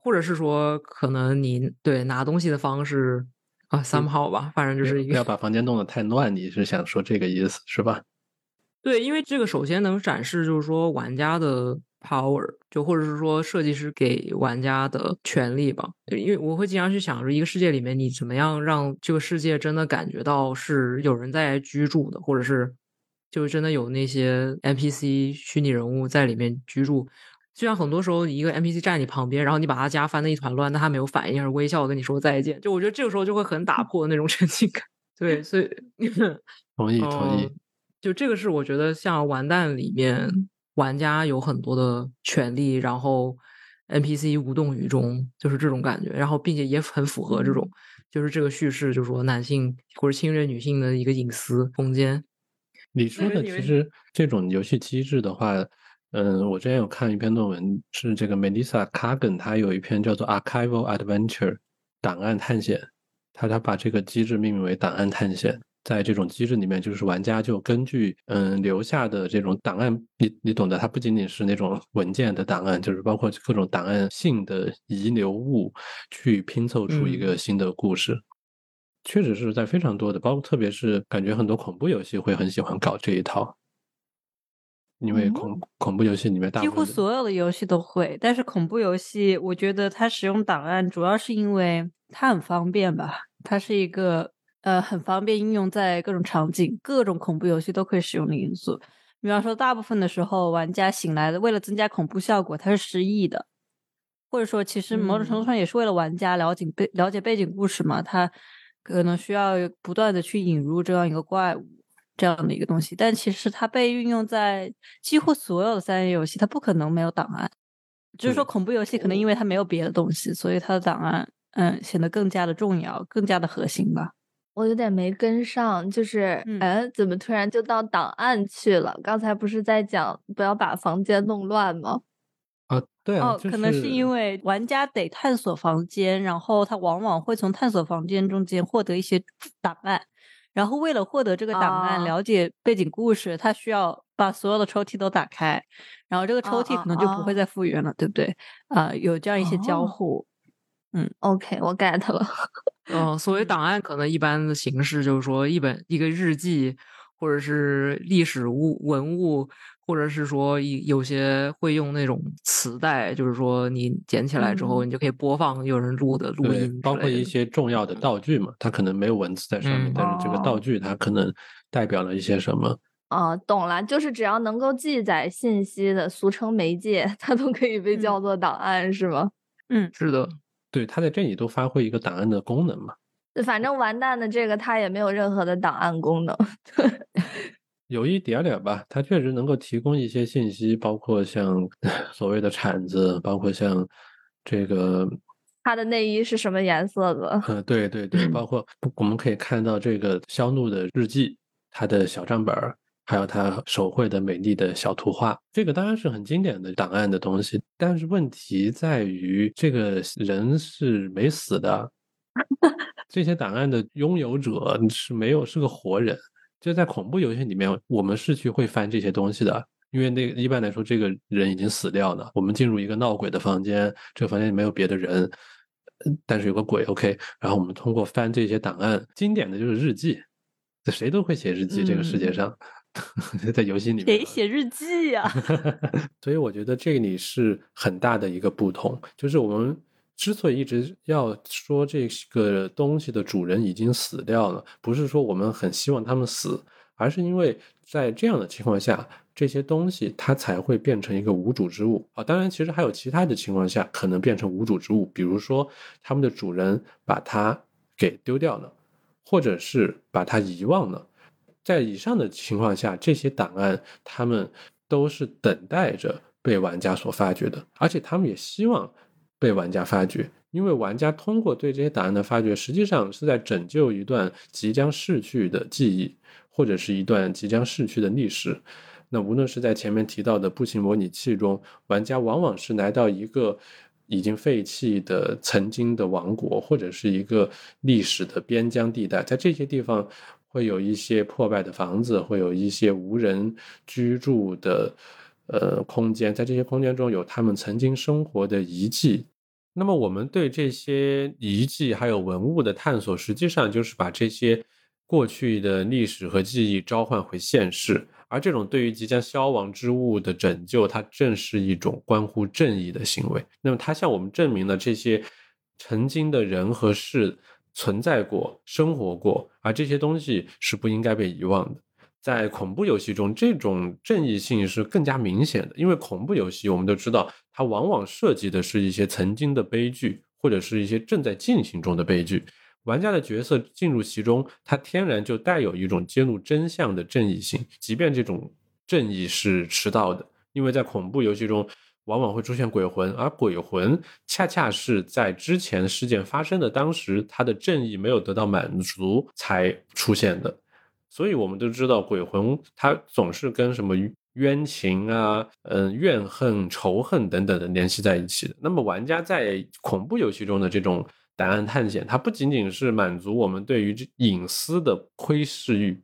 或者是说，可能你对拿东西的方式啊，三号吧，反正就是一个不要把房间弄得太乱。你是想说这个意思是吧？对，因为这个首先能展示，就是说玩家的。power 就或者是说设计师给玩家的权利吧，因为我会经常去想说，一个世界里面你怎么样让这个世界真的感觉到是有人在居住的，或者是就真的有那些 NPC 虚拟人物在里面居住。就像很多时候一个 NPC 站你旁边，然后你把他家翻的一团乱，但他没有反应，而微笑跟你说再见。就我觉得这个时候就会很打破那种沉浸感。对，所以 同意同意。就这个是我觉得像完蛋里面。玩家有很多的权利，然后 NPC 无动于衷，就是这种感觉。然后，并且也很符合这种，就是这个叙事，就是说男性或者侵略女性的一个隐私空间。你说的其实这种游戏机制的话，嗯，我之前有看一篇论文，是这个 Melissa Kagan，他有一篇叫做 Archival Adventure 档案探险，他他把这个机制命名为档案探险。在这种机制里面，就是玩家就根据嗯留下的这种档案，你你懂得，它不仅仅是那种文件的档案，就是包括各种档案性的遗留物，去拼凑出一个新的故事。确实是在非常多的，包括特别是感觉很多恐怖游戏会很喜欢搞这一套，因为恐恐怖游戏里面几乎所有的游戏都会，但是恐怖游戏我觉得它使用档案主要是因为它很方便吧，它是一个。呃，很方便应用在各种场景，各种恐怖游戏都可以使用的因素。比方说，大部分的时候，玩家醒来的，为了增加恐怖效果，他是失忆的，或者说，其实某种程度上也是为了玩家了解背了解背景故事嘛。他可能需要不断的去引入这样一个怪物这样的一个东西，但其实它被运用在几乎所有的三 A 游戏，它不可能没有档案。就是说，恐怖游戏可能因为它没有别的东西，所以它的档案嗯显得更加的重要，更加的核心吧。我有点没跟上，就是，嗯，怎么突然就到档案去了？刚才不是在讲不要把房间弄乱吗？啊，对啊，哦，可能是因为玩家得探索房间，然后他往往会从探索房间中间获得一些档案，然后为了获得这个档案，了解背景故事，他需要把所有的抽屉都打开，然后这个抽屉可能就不会再复原了，对不对？啊，有这样一些交互。嗯，OK，我 get 了。嗯，所谓档案，可能一般的形式就是说一本一个日记，或者是历史物文物，或者是说有有些会用那种磁带，就是说你捡起来之后，你就可以播放有人录的录音，包括一些重要的道具嘛，它可能没有文字在上面，但是这个道具它可能代表了一些什么。啊，懂了，就是只要能够记载信息的，俗称媒介，它都可以被叫做档案，是吗？嗯，是的。对，它在这里都发挥一个档案的功能嘛。反正完蛋的这个，它也没有任何的档案功能。有一点点吧，它确实能够提供一些信息，包括像 所谓的铲子，包括像这个他的内衣是什么颜色的。嗯，对对对，包括我们可以看到这个肖怒的日记，他的小账本儿。还有他手绘的美丽的小图画，这个当然是很经典的档案的东西。但是问题在于，这个人是没死的，这些档案的拥有者是没有是个活人。就在恐怖游戏里面，我们是去会翻这些东西的，因为那个一般来说，这个人已经死掉了。我们进入一个闹鬼的房间，这个房间里没有别的人，呃但是有个鬼。OK，然后我们通过翻这些档案，经典的就是日记，谁都会写日记。这个世界上，在游戏里面，谁写日记呀、所以我觉得这里是很大的一个不同，就是我们之所以一直要说这个东西的主人已经死掉了，不是说我们很希望他们死，而是因为在这样的情况下，这些东西它才会变成一个无主之物啊。当然，其实还有其他的情况下可能变成无主之物，比如说他们的主人把它给丢掉了，或者是把它遗忘了。在以上的情况下，这些档案他们都是等待着被玩家所发掘的，而且他们也希望被玩家发掘，因为玩家通过对这些档案的发掘，实际上是在拯救一段即将逝去的记忆，或者是一段即将逝去的历史。那无论是在前面提到的步行模拟器中，玩家往往是来到一个已经废弃的曾经的王国，或者是一个历史的边疆地带，在这些地方会有一些破败的房子，会有一些无人居住的呃空间，在这些空间中有他们曾经生活的遗迹。那么我们对这些遗迹还有文物的探索，实际上就是把这些过去的历史和记忆召唤回现世。而这种对于即将消亡之物的拯救，它正是一种关乎正义的行为。那么，它向我们证明了这些曾经的人和事存在过、生活过，而这些东西是不应该被遗忘的。在恐怖游戏中，这种正义性是更加明显的，因为恐怖游戏我们都知道，它往往涉及的是一些曾经的悲剧，或者是一些正在进行中的悲剧。玩家的角色进入其中，它天然就带有一种揭露真相的正义性，即便这种正义是迟到的，因为在恐怖游戏中往往会出现鬼魂，而鬼魂恰恰是在之前事件发生的当时，他的正义没有得到满足才出现的。所以我们都知道，鬼魂它总是跟什么冤情啊、嗯怨恨、仇恨等等的联系在一起的。那么玩家在恐怖游戏中的这种档案探险，它不仅仅是满足我们对于这隐私的窥视欲，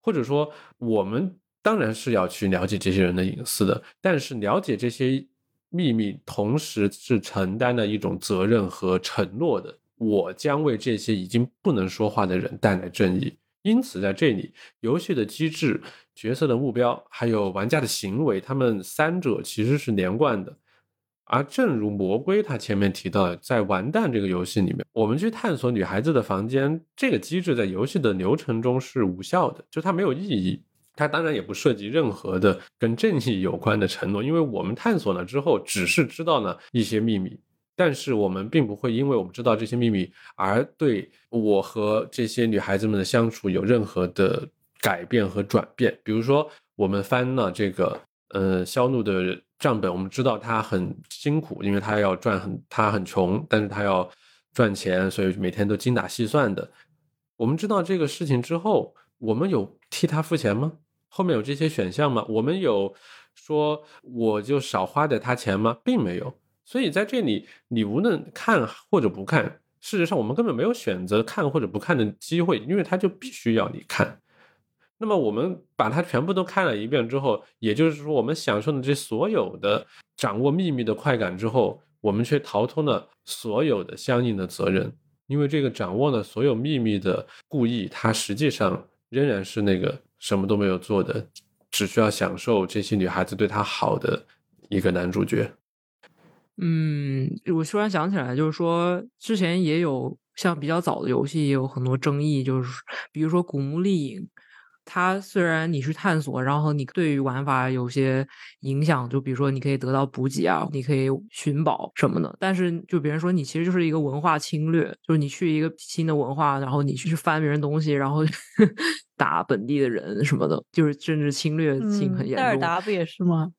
或者说我们当然是要去了解这些人的隐私的，但是了解这些秘密，同时是承担了一种责任和承诺的。我将为这些已经不能说话的人带来正义。因此，在这里，游戏的机制、角色的目标，还有玩家的行为，他们三者其实是连贯的。而正如魔龟他前面提到，在《完蛋》这个游戏里面，我们去探索女孩子的房间，这个机制在游戏的流程中是无效的，就它没有意义。它当然也不涉及任何的跟正义有关的承诺，因为我们探索了之后，只是知道了一些秘密。但是我们并不会因为我们知道这些秘密而对我和这些女孩子们的相处有任何的改变和转变。比如说，我们翻了这个呃肖怒的账本，我们知道他很辛苦，因为他要赚很他很穷，但是他要赚钱，所以每天都精打细算的。我们知道这个事情之后，我们有替他付钱吗？后面有这些选项吗？我们有说我就少花点他钱吗？并没有。所以在这里，你无论看或者不看，事实上我们根本没有选择看或者不看的机会，因为它就必须要你看。那么我们把它全部都看了一遍之后，也就是说，我们享受了这所有的掌握秘密的快感之后，我们却逃脱了所有的相应的责任，因为这个掌握了所有秘密的故意，他实际上仍然是那个什么都没有做的，只需要享受这些女孩子对他好的一个男主角。嗯，我突然想起来，就是说之前也有像比较早的游戏也有很多争议，就是比如说《古墓丽影》，它虽然你去探索，然后你对于玩法有些影响，就比如说你可以得到补给啊，你可以寻宝什么的，但是就别人说你其实就是一个文化侵略，就是你去一个新的文化，然后你去翻别人东西，然后 打本地的人什么的，就是政治侵略性很嗯，塞尔严重。达不也是吗？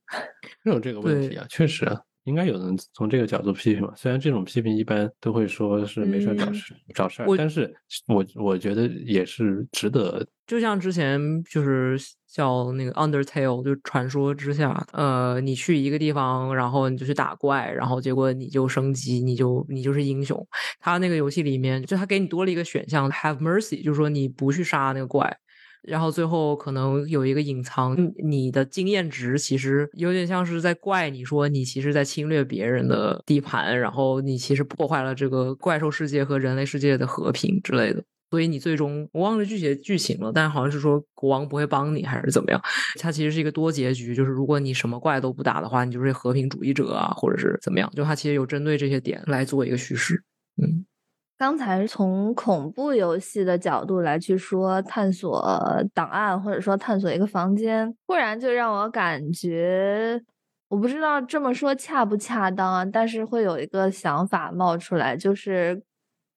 有这个问题啊，确实啊，应该有人从这个角度批评嘛。虽然这种批评一般都会说是没事儿找嗯事、找事儿，但是我我觉得也是值得。就像之前就是叫那个 Undertale，就传说之下，呃，你去一个地方，然后你就去打怪，然后结果你就升级，你就你就是英雄。他那个游戏里面，就他给你多了一个选项 Have Mercy，就是说你不去杀那个怪，然后最后可能有一个隐藏你的经验值，其实有点像是在怪你说你其实在侵略别人的地盘，然后你其实破坏了这个怪兽世界和人类世界的和平之类的。所以你最终我忘了具体的剧情了，但好像是说国王不会帮你还是怎么样？它其实是一个多结局，就是如果你什么怪都不打的话，你就是和平主义者啊，或者是怎么样？就它其实有针对这些点来做一个叙事。嗯，刚才从恐怖游戏的角度来去说探索档案，或者说探索一个房间，忽然就让我感觉，我不知道这么说恰不恰当啊，但是会有一个想法冒出来，就是。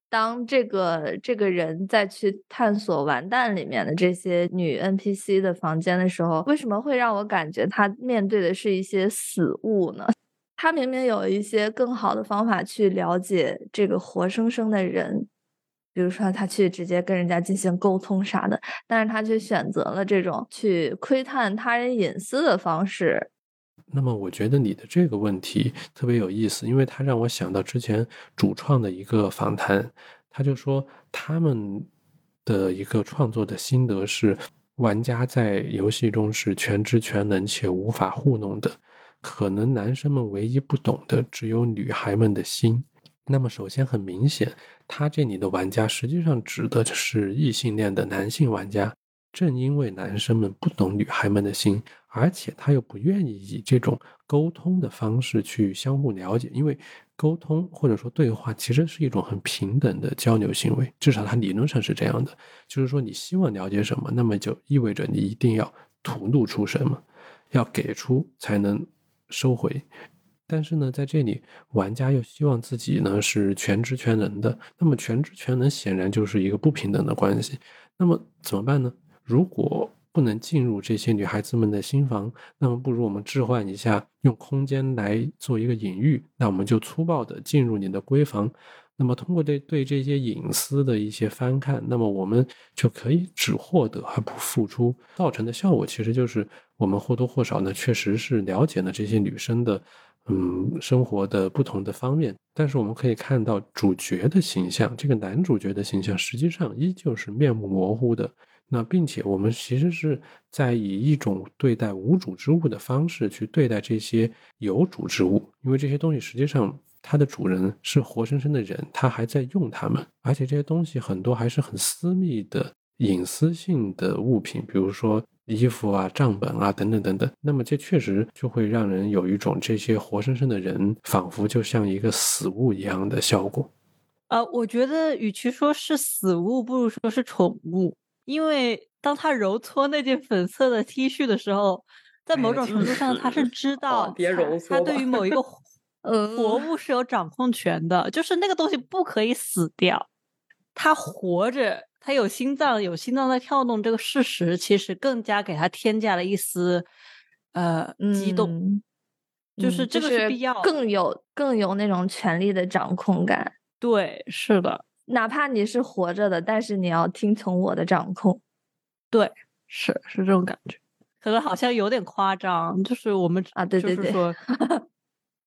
当这个这个人再去探索完蛋里面的这些女 NPC 的房间的时候，为什么会让我感觉他面对的是一些死物呢？他明明有一些更好的方法去了解这个活生生的人，比如说他去直接跟人家进行沟通啥的，但是他却选择了这种去窥探他人隐私的方式。那么，我觉得你的这个问题特别有意思，因为它让我想到之前主创的一个访谈，他就说他们的一个创作的心得是，玩家在游戏中是全知全能且无法糊弄的，可能男生们唯一不懂的只有女孩们的心。那么，首先很明显，他这里的玩家实际上指的是异性恋的男性玩家。正因为男生们不懂女孩们的心，而且他又不愿意以这种沟通的方式去相互了解，因为沟通或者说对话其实是一种很平等的交流行为，至少它理论上是这样的。就是说，你希望了解什么，那么就意味着你一定要吐露出什么，要给出才能收回。但是呢，在这里，玩家又希望自己呢是全知全能的，那么全知全能显然就是一个不平等的关系。那么怎么办呢？如果不能进入这些女孩子们的心房，那么不如我们置换一下，用空间来做一个隐喻。那我们就粗暴的进入你的闺房，那么通过对对这些隐私的一些翻看，那么我们就可以只获得而不付出，造成的效果其实就是我们或多或少呢，确实是了解了这些女生的，嗯，生活的不同的方面。但是我们可以看到主角的形象，这个男主角的形象实际上依旧是面目模糊的。那并且我们其实是在以一种对待无主之物的方式去对待这些有主之物，因为这些东西实际上它的主人是活生生的人，他还在用它们，而且这些东西很多还是很私密的隐私性的物品，比如说衣服啊、账本啊等等等等。那么这确实就会让人有一种这些活生生的人仿佛就像一个死物一样的效果。呃，我觉得与其说是死物，不如说是宠物。因为当他揉搓那件粉色的 T 恤的时候，在某种程度上，他是知道别揉搓，他对于某一个 呃活物是有掌控权的，就是那个东西不可以死掉，他活着，他有心脏，有心脏在跳动，这个事实其实更加给他添加了一丝呃激动，就是这个是必要，更有更有那种权力的掌控感。对，是的。哪怕你是活着的，但是你要听从我的掌控。对，是是这种感觉，可能好像有点夸张，就是我们啊，对对对，说，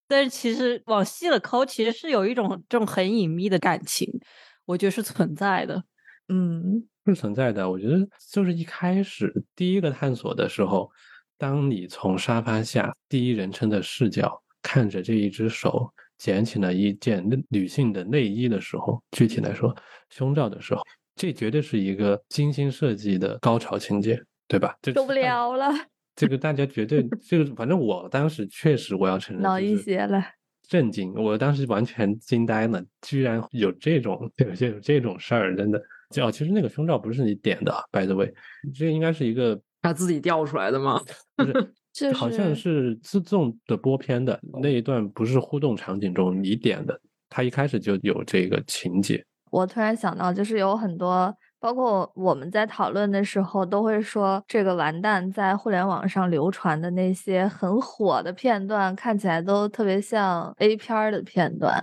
但是其实往细了抠，其实是有一种这种很隐秘的感情，我觉得是存在的。嗯，是存在的。我觉得就是一开始第一个探索的时候，当你从沙发下第一人称的视角看着这一只手。捡起了一件女性的内衣的时候，具体来说，胸罩的时候，这绝对是一个精心设计的高潮情节，对吧？受不了了，这个大家绝对，这个反正我当时确实我要承认，老一些了，震惊，我当时完全惊呆了，居然有这种有些有这种事儿，真的。哦，其实那个胸罩不是你点的，by the way，这应该是一个他自己掉出来的吗？不是。好像是自动的播片的那一段，不是互动场景中你点的，他一开始就有这个情节。我突然想到，就是有很多，包括我们在讨论的时候，都会说这个完蛋在互联网上流传的那些很火的片段，看起来都特别像 A 片的片段。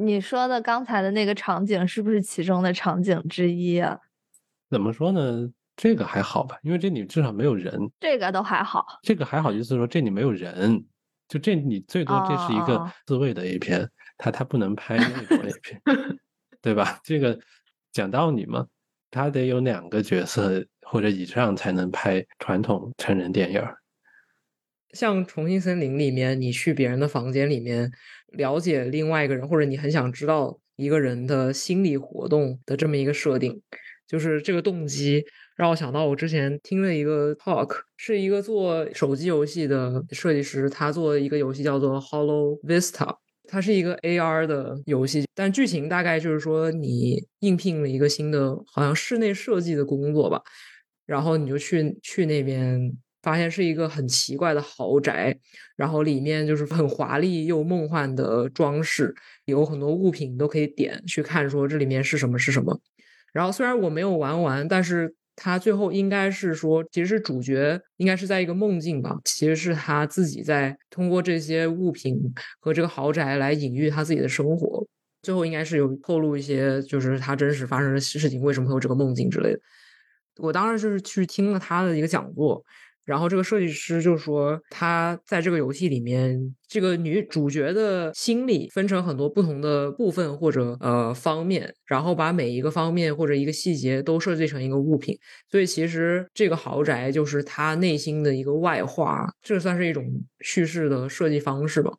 你说的刚才的那个场景，是不是其中的场景之一啊？怎么说呢？这个还好吧，因为这里至少没有人。这个都还好。这个还好，意思说这里没有人，就这你最多这是一个自卫的 A 片，他他不能拍那种 A 片，对吧？这个讲道理嘛。他得有两个角色或者以上才能拍传统成人电影儿。像《重庆森林》里面，你去别人的房间里面了解另外一个人，或者你很想知道一个人的心理活动的这么一个设定，就是这个动机让我想到我之前听了一个 talk，是一个做手机游戏的设计师，他做一个游戏叫做 Hollow Vista，它是一个 AR 的游戏，但剧情大概就是说你应聘了一个新的好像室内设计的工作吧，然后你就去去那边。发现是一个很奇怪的豪宅，然后里面就是很华丽又梦幻的装饰，有很多物品都可以点去看，说这里面是什么是什么。然后虽然我没有玩完，但是他最后应该是说，其实是主角应该是在一个梦境吧，其实是他自己在通过这些物品和这个豪宅来隐喻他自己的生活。最后应该是有透露一些，就是他真实发生的事情，为什么会有这个梦境之类的。我当时就是去听了他的一个讲座。然后这个设计师就说，他在这个游戏里面，这个女主角的心理分成很多不同的部分或者呃方面，然后把每一个方面或者一个细节都设计成一个物品。所以其实这个豪宅就是他内心的一个外化，这算是一种叙事的设计方式吧。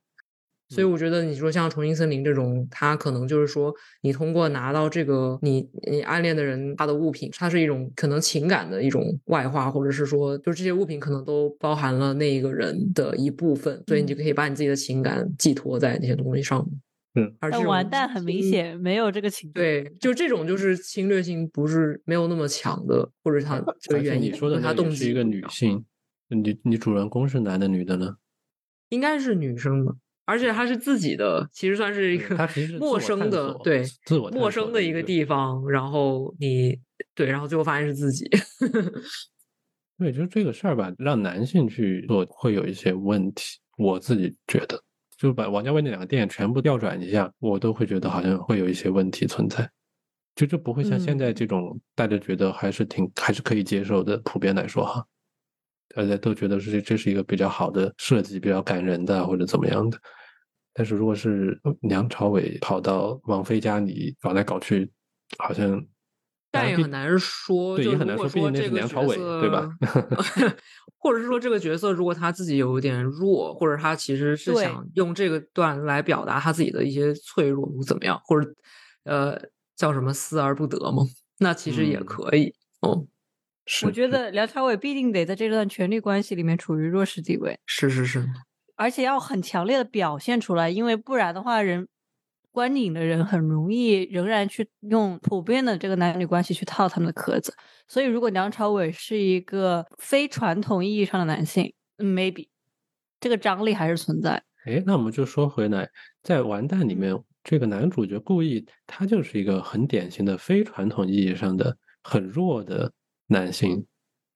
所以我觉得你说像重庆森林这种，它可能就是说，你通过拿到这个你你暗恋的人他的物品，它是一种可能情感的一种外化，或者是说，就这些物品可能都包含了那一个人的一部分，所以你就可以把你自己的情感寄托在那些东西上面。嗯，而且完蛋，很明显没有这个情。对，就这种就是侵略性不是没有那么强的，或者他这个原因，你说的他动机是一个女性，你你主人公是男的女的呢？应该是女生的。而且他是自己的，其实算是一个 陌生的，对，自我陌生的一个地方。然后你对，然后最后发现是自己。对，就这个事儿吧，让男性去做会有一些问题。我自己觉得，就把王家卫那两个电影全部调转一下，我都会觉得好像会有一些问题存在。就就不会像现在这种大家觉得还是挺还是可以接受的，普遍来说哈。大家都觉得是这是一个比较好的设计，比较感人的或者怎么样的。但是如果是梁朝伟跑到王菲家里搞来搞去，好像但也很难说，对，也很难说，毕竟那是梁朝伟，对吧？或者是说这个角色如果他自己有一点弱，或者他其实是想用这个段来表达他自己的一些脆弱，怎么样？或者呃叫什么思而不得吗？那其实也可以哦。我觉得梁朝伟必定得在这段权力关系里面处于弱势地位，是是是，而且要很强烈的表现出来，因为不然的话，人观影的人很容易仍然去用普遍的这个男女关系去套他们的壳子。所以，如果梁朝伟是一个非传统意义上的男性，maybe 这个张力还是存在。哎，那我们就说回来，在《完蛋》里面，这个男主角故意他就是一个很典型的非传统意义上的很弱的。男性，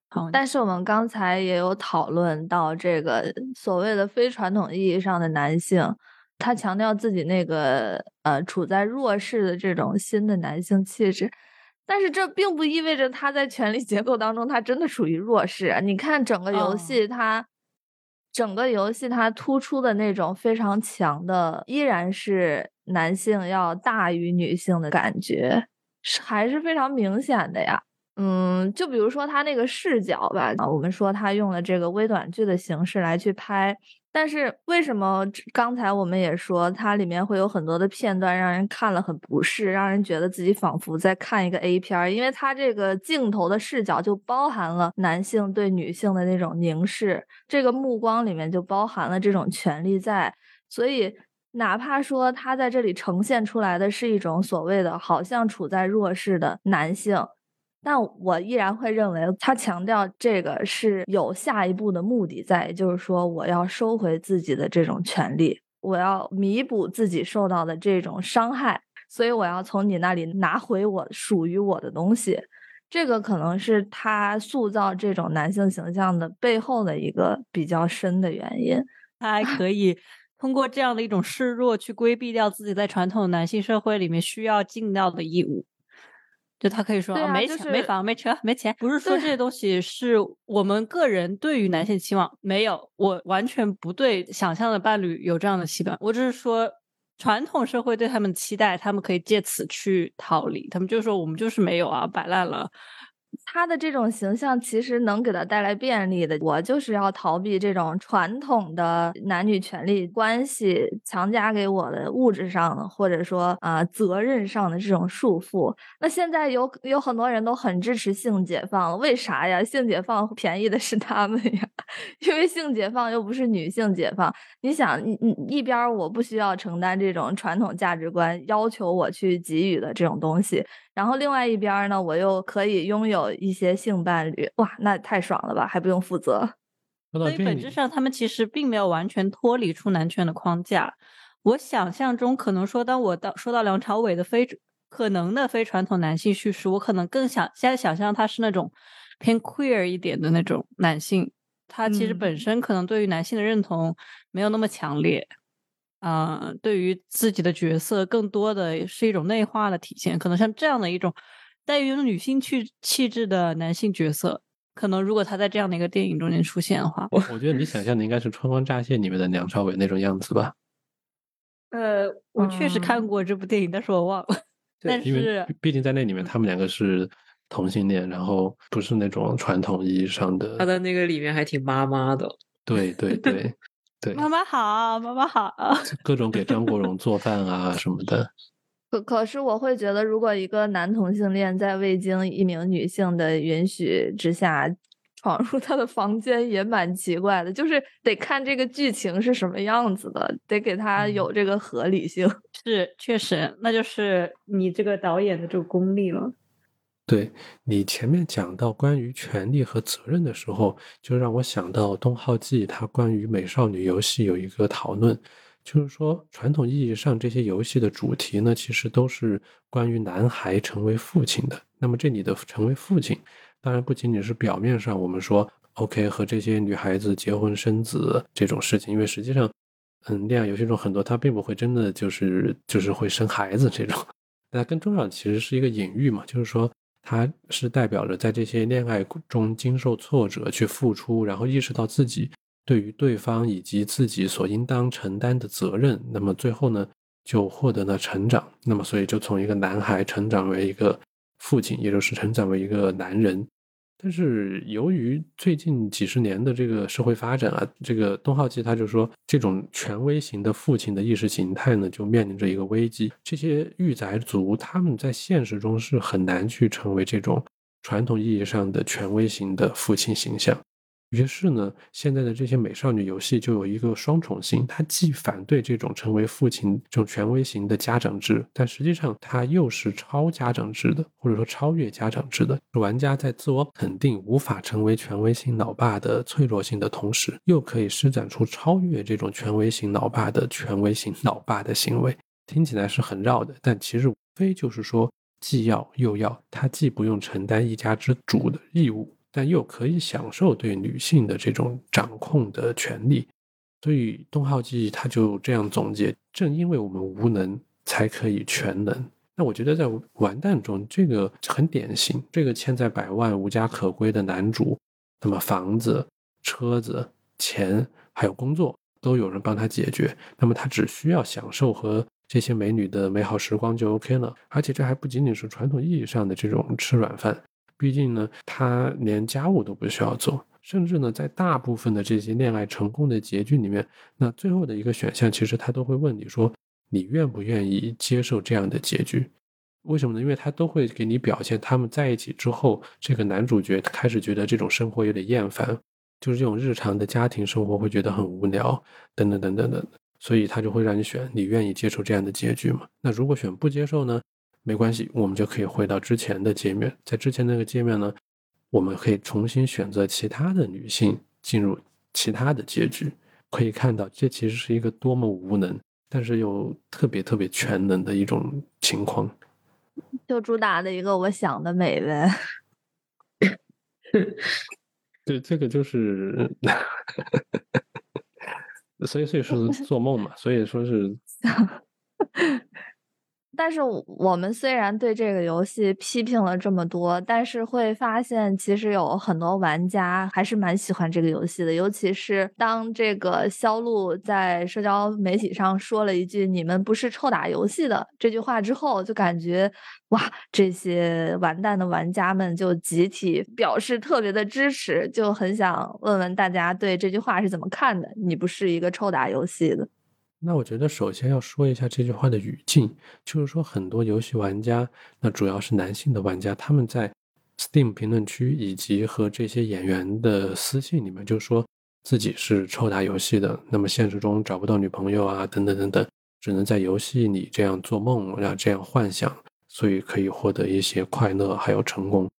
好，但是我们刚才也有讨论到这个所谓的非传统意义上的男性，他强调自己那个呃处在弱势的这种新的男性气质，但是这并不意味着他在权力结构当中他真的属于弱势。你看整个游戏，他整个游戏它突出的那种非常强的，依然是男性要大于女性的感觉，是还是非常明显的呀。嗯，就比如说他那个视角吧，啊，我们说他用了这个微短剧的形式来去拍，但是为什么刚才我们也说它里面会有很多的片段让人看了很不适，让人觉得自己仿佛在看一个 A 片儿？因为它这个镜头的视角就包含了男性对女性的那种凝视，这个目光里面就包含了这种权利在，所以哪怕说他在这里呈现出来的是一种所谓的好像处在弱势的男性。但我依然会认为，他强调这个是有下一步的目的在，就是说我要收回自己的这种权利，我要弥补自己受到的这种伤害，所以我要从你那里拿回我属于我的东西。这个可能是他塑造这种男性形象的背后的一个比较深的原因。他还可以通过这样的一种示弱，去规避掉自己在传统男性社会里面需要尽到的义务。就他可以说没钱、没房、没车、没钱，不是说这些东西是我们个人对于男性期望没有，我完全不对想象的伴侣有这样的期盼，我只是说传统社会对他们期待，他们可以借此去逃离。他们就说我们就是没有啊，摆烂了。他的这种形象其实能给他带来便利的，我就是要逃避这种传统的男女权利关系强加给我的物质上的，或者说啊、责任上的这种束缚。那现在有有很多人都很支持性解放，为啥呀？性解放便宜的是他们呀，因为性解放又不是女性解放。你想，你你一边我不需要承担这种传统价值观要求我去给予的这种东西，然后另外一边儿呢，我又可以拥有一些性伴侣，哇，那太爽了吧，还不用负责。所以本质，上，他们其实并没有完全脱离出男权的框架。我想象中，可能说，当我到说到梁朝伟的非可能的非传统男性叙事，我可能更想现在想象他是那种偏 queer 一点的那种男性，他其实嗯本身可能对于男性的认同没有那么强烈，啊、对于自己的角色更多的是一种内化的体现，可能像这样的一种带有女性气气质的男性角色，可能如果他在这样的一个电影中间出现的话，我我觉得你想象的应该是《春光乍泄》里面的梁朝伟那种样子吧，呃，我确实看嗯过这部电影，但是我忘了。但是毕毕竟在那里面他们两个是同性恋，然后不是那种传统意义上的他，在那个里面还挺妈妈的，对对对 对，妈妈好，妈妈好，各种给张国荣做饭啊什么的，可可是我会觉得，如果一个男同性恋在未经一名女性的允许之下闯入他的房间，也蛮奇怪的。就是得看这个剧情是什么样子的，得给他有这个合理性。是确实，那就是你这个导演的这个功力了。对你前面讲到关于权利和责任的时候，就让我想到东浩纪他关于美少女游戏有一个讨论，就是说传统意义上这些游戏的主题呢，其实都是关于男孩成为父亲的。那么这里的成为父亲，当然不仅仅是表面上我们说 OK 和这些女孩子结婚生子这种事情，因为实际上，嗯，恋爱游戏中很多他并不会真的就是就是会生孩子这种。那更重要其实是一个隐喻嘛，就是说他是代表着在这些恋爱中经受挫折去付出，然后意识到自己对于对方以及自己所应当承担的责任，那么最后呢就获得了成长，那么所以就从一个男孩成长为一个父亲，也就是成长为一个男人。但是由于最近几十年的这个社会发展啊，这个东浩纪他就说，这种权威型的父亲的意识形态呢，就面临着一个危机。这些御宅族他们在现实中是很难去成为这种传统意义上的权威型的父亲形象。于是呢，现在的这些美少女游戏就有一个双重性，它既反对这种成为父亲这种权威型的家长制，但实际上它又是超家长制的，或者说超越家长制的。玩家在自我肯定无法成为权威型老爸的脆弱性的同时，又可以施展出超越这种权威型老爸的权威型老爸的行为。听起来是很绕的，但其实无非就是说，既要又要，他既不用承担一家之主的义务。但又可以享受对女性的这种掌控的权利，所以东浩纪他就这样总结：正因为我们无能，才可以全能。那我觉得在完蛋中，这个很典型。这个欠债百万、无家可归的男主，那么房子、车子、钱还有工作都有人帮他解决，那么他只需要享受和这些美女的美好时光就 OK 了。而且这还不仅仅是传统意义上的这种吃软饭。毕竟呢，他连家务都不需要做，甚至呢，在大部分的这些恋爱成功的结局里面，那最后的一个选项，其实他都会问你说，你愿不愿意接受这样的结局？为什么呢？因为他都会给你表现，他们在一起之后，这个男主角开始觉得这种生活有点厌烦，就是这种日常的家庭生活会觉得很无聊，等等等等等，所以他就会让你选，你愿意接受这样的结局吗？那如果选不接受呢？没关系，我们就可以回到之前的界面。在之前那个界面呢，我们可以重新选择其他的女性进入其他的结局。可以看到，这其实是一个多么无能，但是又特别特别全能的一种情况。就主打的一个我想的美呗。对，这个就是，所以所以说是做梦嘛，所以说是。但是我们虽然对这个游戏批评了这么多，但是会发现其实有很多玩家还是蛮喜欢这个游戏的。尤其是当这个肖路在社交媒体上说了一句“你们不是臭打游戏的”这句话之后，就感觉哇，这些完蛋的玩家们就集体表示特别的支持，就很想问问大家对这句话是怎么看的？你不是一个臭打游戏的。那我觉得首先要说一下这句话的语境，就是说很多游戏玩家，那主要是男性的玩家，他们在 Steam 评论区以及和这些演员的私信里面，就说自己是臭打游戏的，那么现实中找不到女朋友啊，等等等等，只能在游戏里这样做梦，然后这样幻想，所以可以获得一些快乐还有成功。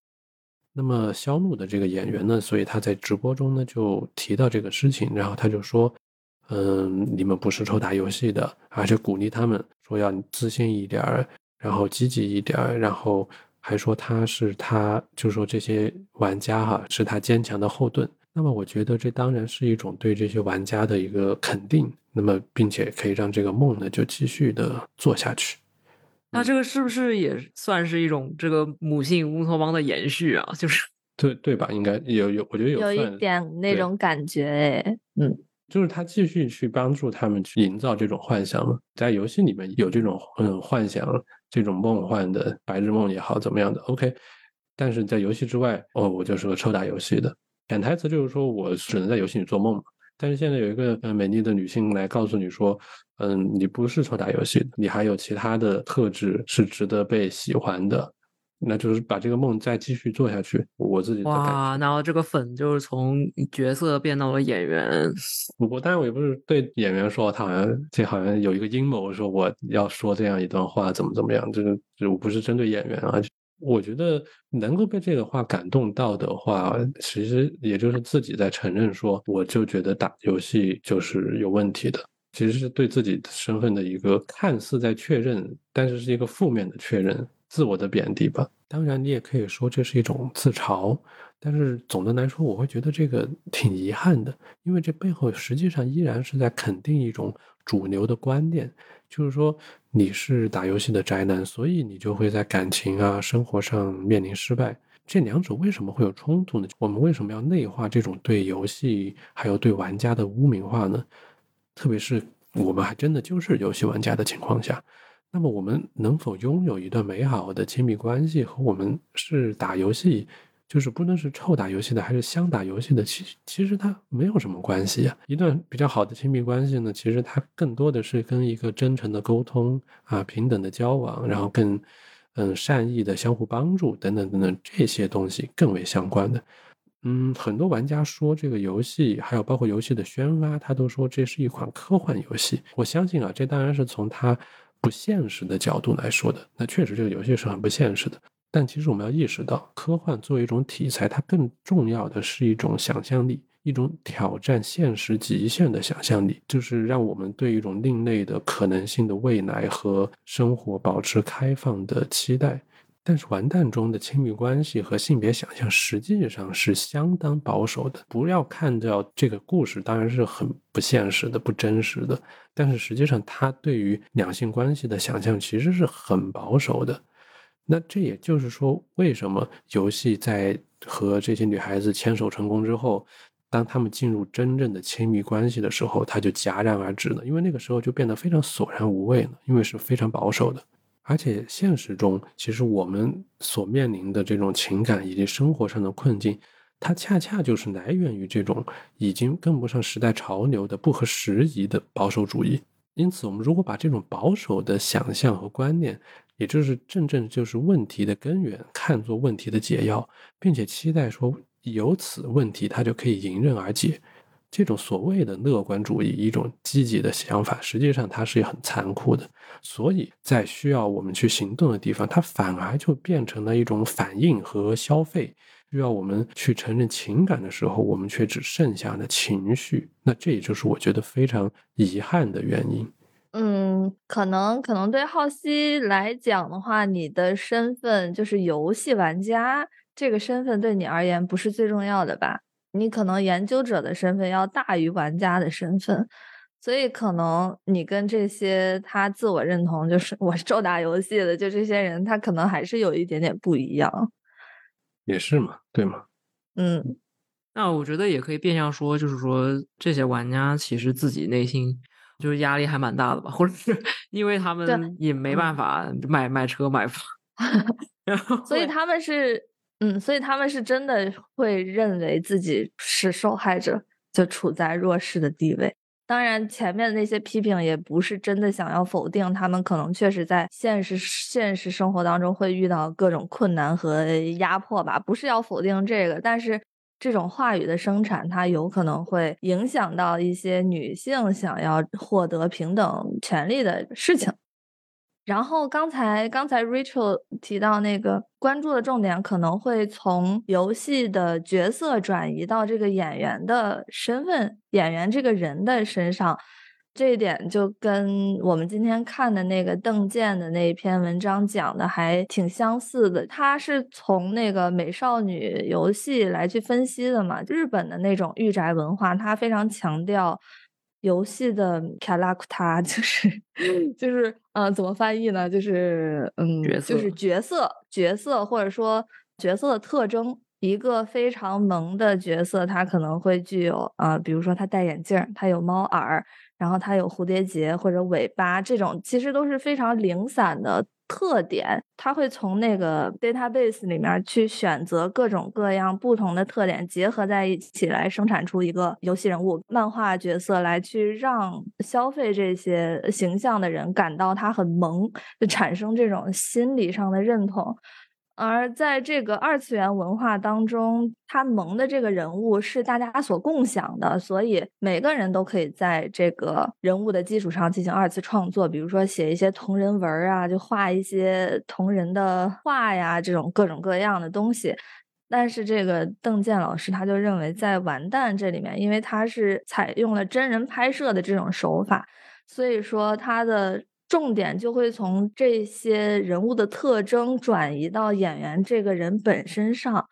那么肖怒的这个演员呢，所以他在直播中呢就提到这个事情，然后他就说。嗯，你们不是抽打游戏的，而且鼓励他们说要自信一点儿，然后积极一点儿，然后还说他是他，就说这些玩家哈是他坚强的后盾。那么我觉得这当然是一种对这些玩家的一个肯定，那么并且可以让这个梦呢就继续的做下去。那这个是不是也算是一种这个母性乌托邦的延续啊？就是对对吧？应该有有，我觉得有有一点那种感觉哎，嗯。就是他继续去帮助他们去营造这种幻想嘛，在游戏里面有这种嗯幻想，这种梦幻的白日梦也好怎么样的，OK。但是在游戏之外，哦，我就是个臭打游戏的。潜台词就是说我只能在游戏里做梦嘛。但是现在有一个嗯美丽的女性来告诉你说，嗯，你不是臭打游戏，你还有其他的特质是值得被喜欢的。那就是把这个梦再继续做下去，我自己哇，然后这个粉就是从角色变到了演员。我当然我也不是对演员说，他好像这好像有一个阴谋，说我要说这样一段话怎么怎么样，这个我不是针对演员啊。我觉得能够被这个话感动到的话，其实也就是自己在承认说，我就觉得打游戏就是有问题的，其实是对自己身份的一个看似在确认，但是是一个负面的确认。自我的贬低吧，当然你也可以说这是一种自嘲，但是总的来说，我会觉得这个挺遗憾的，因为这背后实际上依然是在肯定一种主流的观念，就是说你是打游戏的宅男，所以你就会在感情啊、生活上面临失败。这两者为什么会有冲突呢？我们为什么要内化这种对游戏还有对玩家的污名化呢？特别是我们还真的就是游戏玩家的情况下。那么我们能否拥有一段美好的亲密关系，和我们是打游戏，就是不论是臭打游戏的还是香打游戏的，其其实它没有什么关系啊。一段比较好的亲密关系呢，其实它更多的是跟一个真诚的沟通啊、平等的交往，然后更嗯善意的相互帮助等等等等这些东西更为相关的。嗯，很多玩家说这个游戏，还有包括游戏的宣发，他都说这是一款科幻游戏。我相信啊，这当然是从他。不现实的角度来说的，那确实这个游戏是很不现实的。但其实我们要意识到，科幻作为一种题材，它更重要的是一种想象力，一种挑战现实极限的想象力，就是让我们对一种另类的可能性的未来和生活保持开放的期待。但是完蛋中的亲密关系和性别想象实际上是相当保守的。不要看到这个故事当然是很不现实的、不真实的，但是实际上他对于两性关系的想象其实是很保守的。那这也就是说，为什么游戏在和这些女孩子牵手成功之后，当他们进入真正的亲密关系的时候，它就戛然而止了？因为那个时候就变得非常索然无味了，因为是非常保守的。而且现实中，其实我们所面临的这种情感以及生活上的困境，它恰恰就是来源于这种已经跟不上时代潮流的不合时宜的保守主义。因此，我们如果把这种保守的想象和观念，也就是真正就是问题的根源，看作问题的解药，并且期待说由此问题它就可以迎刃而解。这种所谓的乐观主义，一种积极的想法，实际上它是很残酷的。所以在需要我们去行动的地方，它反而就变成了一种反应和消费。需要我们去承认情感的时候，我们却只剩下了情绪。那这也就是我觉得非常遗憾的原因。嗯，可能可能对浩熙来讲的话，你的身份就是游戏玩家，这个身份对你而言不是最重要的吧？你可能研究者的身份要大于玩家的身份，所以可能你跟这些他自我认同就是我是咒打游戏的，就这些人，他可能还是有一点点不一样。也是嘛，对吗？嗯，那我觉得也可以变相说，就是说这些玩家其实自己内心就是压力还蛮大的吧，或者是因为他们也没办法买买车买房，然后所以他们是嗯，所以他们是真的会认为自己是受害者，就处在弱势的地位。当然，前面的那些批评也不是真的想要否定他们，可能确实在现实现实生活当中会遇到各种困难和压迫吧，不是要否定这个，但是这种话语的生产，它有可能会影响到一些女性想要获得平等权利的事情。然后刚才刚才 Rachel 提到那个关注的重点可能会从游戏的角色转移到这个演员的身份、演员这个人的身上，这一点就跟我们今天看的那个邓健的那篇文章讲的还挺相似的。他是从那个美少女游戏来去分析的嘛，日本的那种御宅文化，他非常强调。游戏的卡拉库塔 就是就是嗯，怎么翻译呢？就是嗯，就是角色角色或者说角色的特征。一个非常萌的角色，他可能会具有啊，比如说他戴眼镜，他有猫耳，然后它有蝴蝶结或者尾巴，这种其实都是非常零散的。特点，它会从那个 database 里面去选择各种各样不同的特点，结合在一起来生产出一个游戏人物、漫画角色，来去让消费这些形象的人感到他很萌，就产生这种心理上的认同。而在这个二次元文化当中，他萌的这个人物是大家所共享的，所以每个人都可以在这个人物的基础上进行二次创作，比如说写一些同人文啊，就画一些同人的画呀，这种各种各样的东西。但是这个邓健老师他就认为，在《完蛋》这里面，因为他是采用了真人拍摄的这种手法，所以说他的。重点就会从这些人物的特征转移到演员这个人本身上。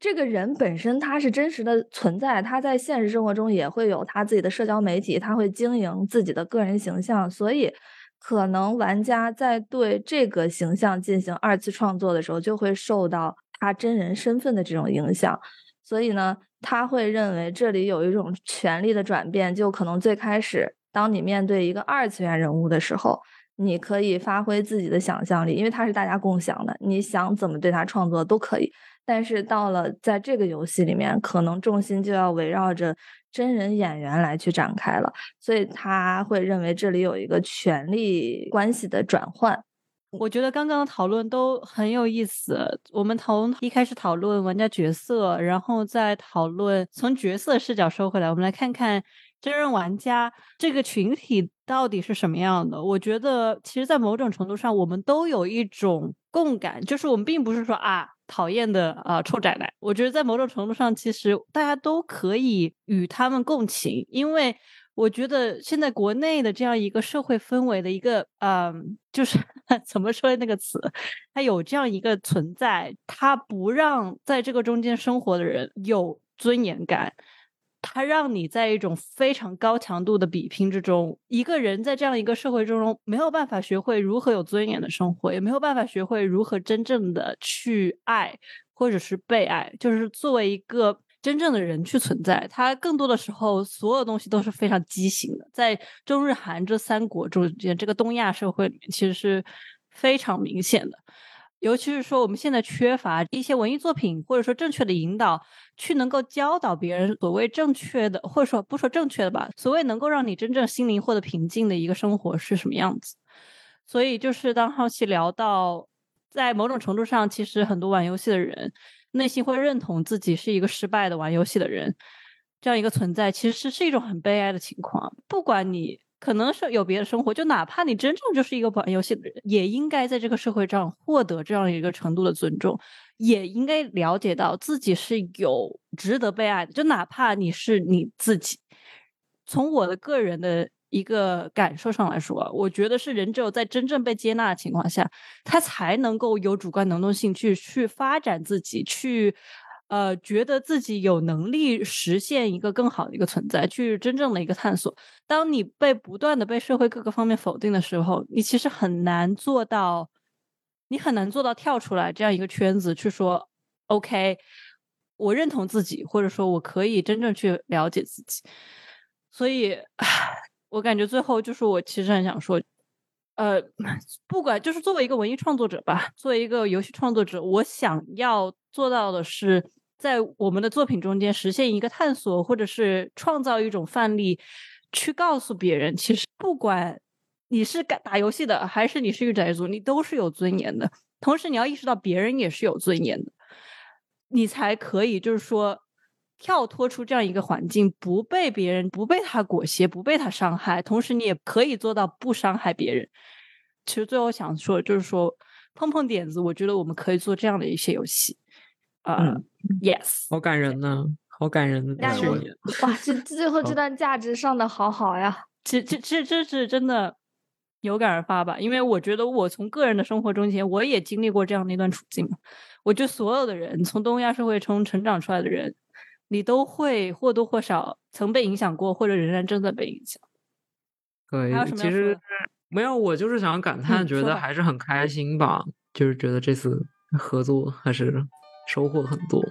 这个人本身他是真实的存在，他在现实生活中也会有他自己的社交媒体，他会经营自己的个人形象，所以可能玩家在对这个形象进行二次创作的时候，就会受到他真人身份的这种影响。所以呢，他会认为这里有一种权力的转变，就可能最开始。当你面对一个二次元人物的时候，你可以发挥自己的想象力，因为它是大家共享的，你想怎么对它创作都可以。但是到了在这个游戏里面，可能重心就要围绕着真人演员来去展开了，所以他会认为这里有一个权力关系的转换。我觉得刚刚的讨论都很有意思。我们从一开始讨论玩家角色，然后再讨论从角色视角收回来，我们来看看。真人玩家这个群体到底是什么样的？我觉得，其实，在某种程度上，我们都有一种共感，就是我们并不是说啊讨厌的啊臭宅男。我觉得，在某种程度上，其实大家都可以与他们共情，因为我觉得现在国内的这样一个社会氛围的一个，嗯，就是 怎么说那个词，它有这样一个存在，它不让在这个中间生活的人有尊严感。它让你在一种非常高强度的比拼之中，一个人在这样一个社会之中没有办法学会如何有尊严的生活，也没有办法学会如何真正的去爱或者是被爱，就是作为一个真正的人去存在。他更多的时候，所有东西都是非常畸形的。在中日韩这三国中间，这个东亚社会里面，其实是非常明显的。尤其是说，我们现在缺乏一些文艺作品，或者说正确的引导，去能够教导别人所谓正确的，或者说不说正确的吧，所谓能够让你真正心灵获得平静的一个生活是什么样子。所以，就是当好奇聊到，在某种程度上，其实很多玩游戏的人内心会认同自己是一个失败的玩游戏的人，这样一个存在，其实是一种很悲哀的情况。不管你。可能是有别的生活，就哪怕你真正就是一个玩游戏的人，也应该在这个社会上获得这样一个程度的尊重，也应该了解到自己是有值得被爱的。就哪怕你是你自己，从我的个人的一个感受上来说，我觉得是人只有在真正被接纳的情况下，他才能够有主观能动性去去发展自己，去呃，觉得自己有能力实现一个更好的一个存在，去真正的一个探索。当你被不断的被社会各个方面否定的时候，你其实很难做到，你很难做到跳出来这样一个圈子去说，OK，我认同自己，或者说我可以真正去了解自己。所以，我感觉最后就是我其实很想说。呃，不管就是作为一个文艺创作者吧，作为一个游戏创作者，我想要做到的是，在我们的作品中间实现一个探索，或者是创造一种范例，去告诉别人，其实不管你是打打游戏的，还是你是御宅族，你都是有尊严的。同时，你要意识到别人也是有尊严的，你才可以就是说。跳脱出这样一个环境，不被别人不被他裹挟，不被他伤害，同时你也可以做到不伤害别人。其实最后想说，就是说碰碰点子，我觉得我们可以做这样的一些游戏。啊，yes，好感人呢，好感人的去年。哇，这最后这段价值上的好好呀！这这这这是真的有感而发吧？因为我觉得我从个人的生活中间，我也经历过这样的一段处境。我觉得所有的人，从东亚社会中成长出来的人。你都会或多或少曾被影响过，或者仍然正在被影响。对，其实没有，我就是想感叹，觉得还是很开心吧，就是觉得这次合作还是收获很多。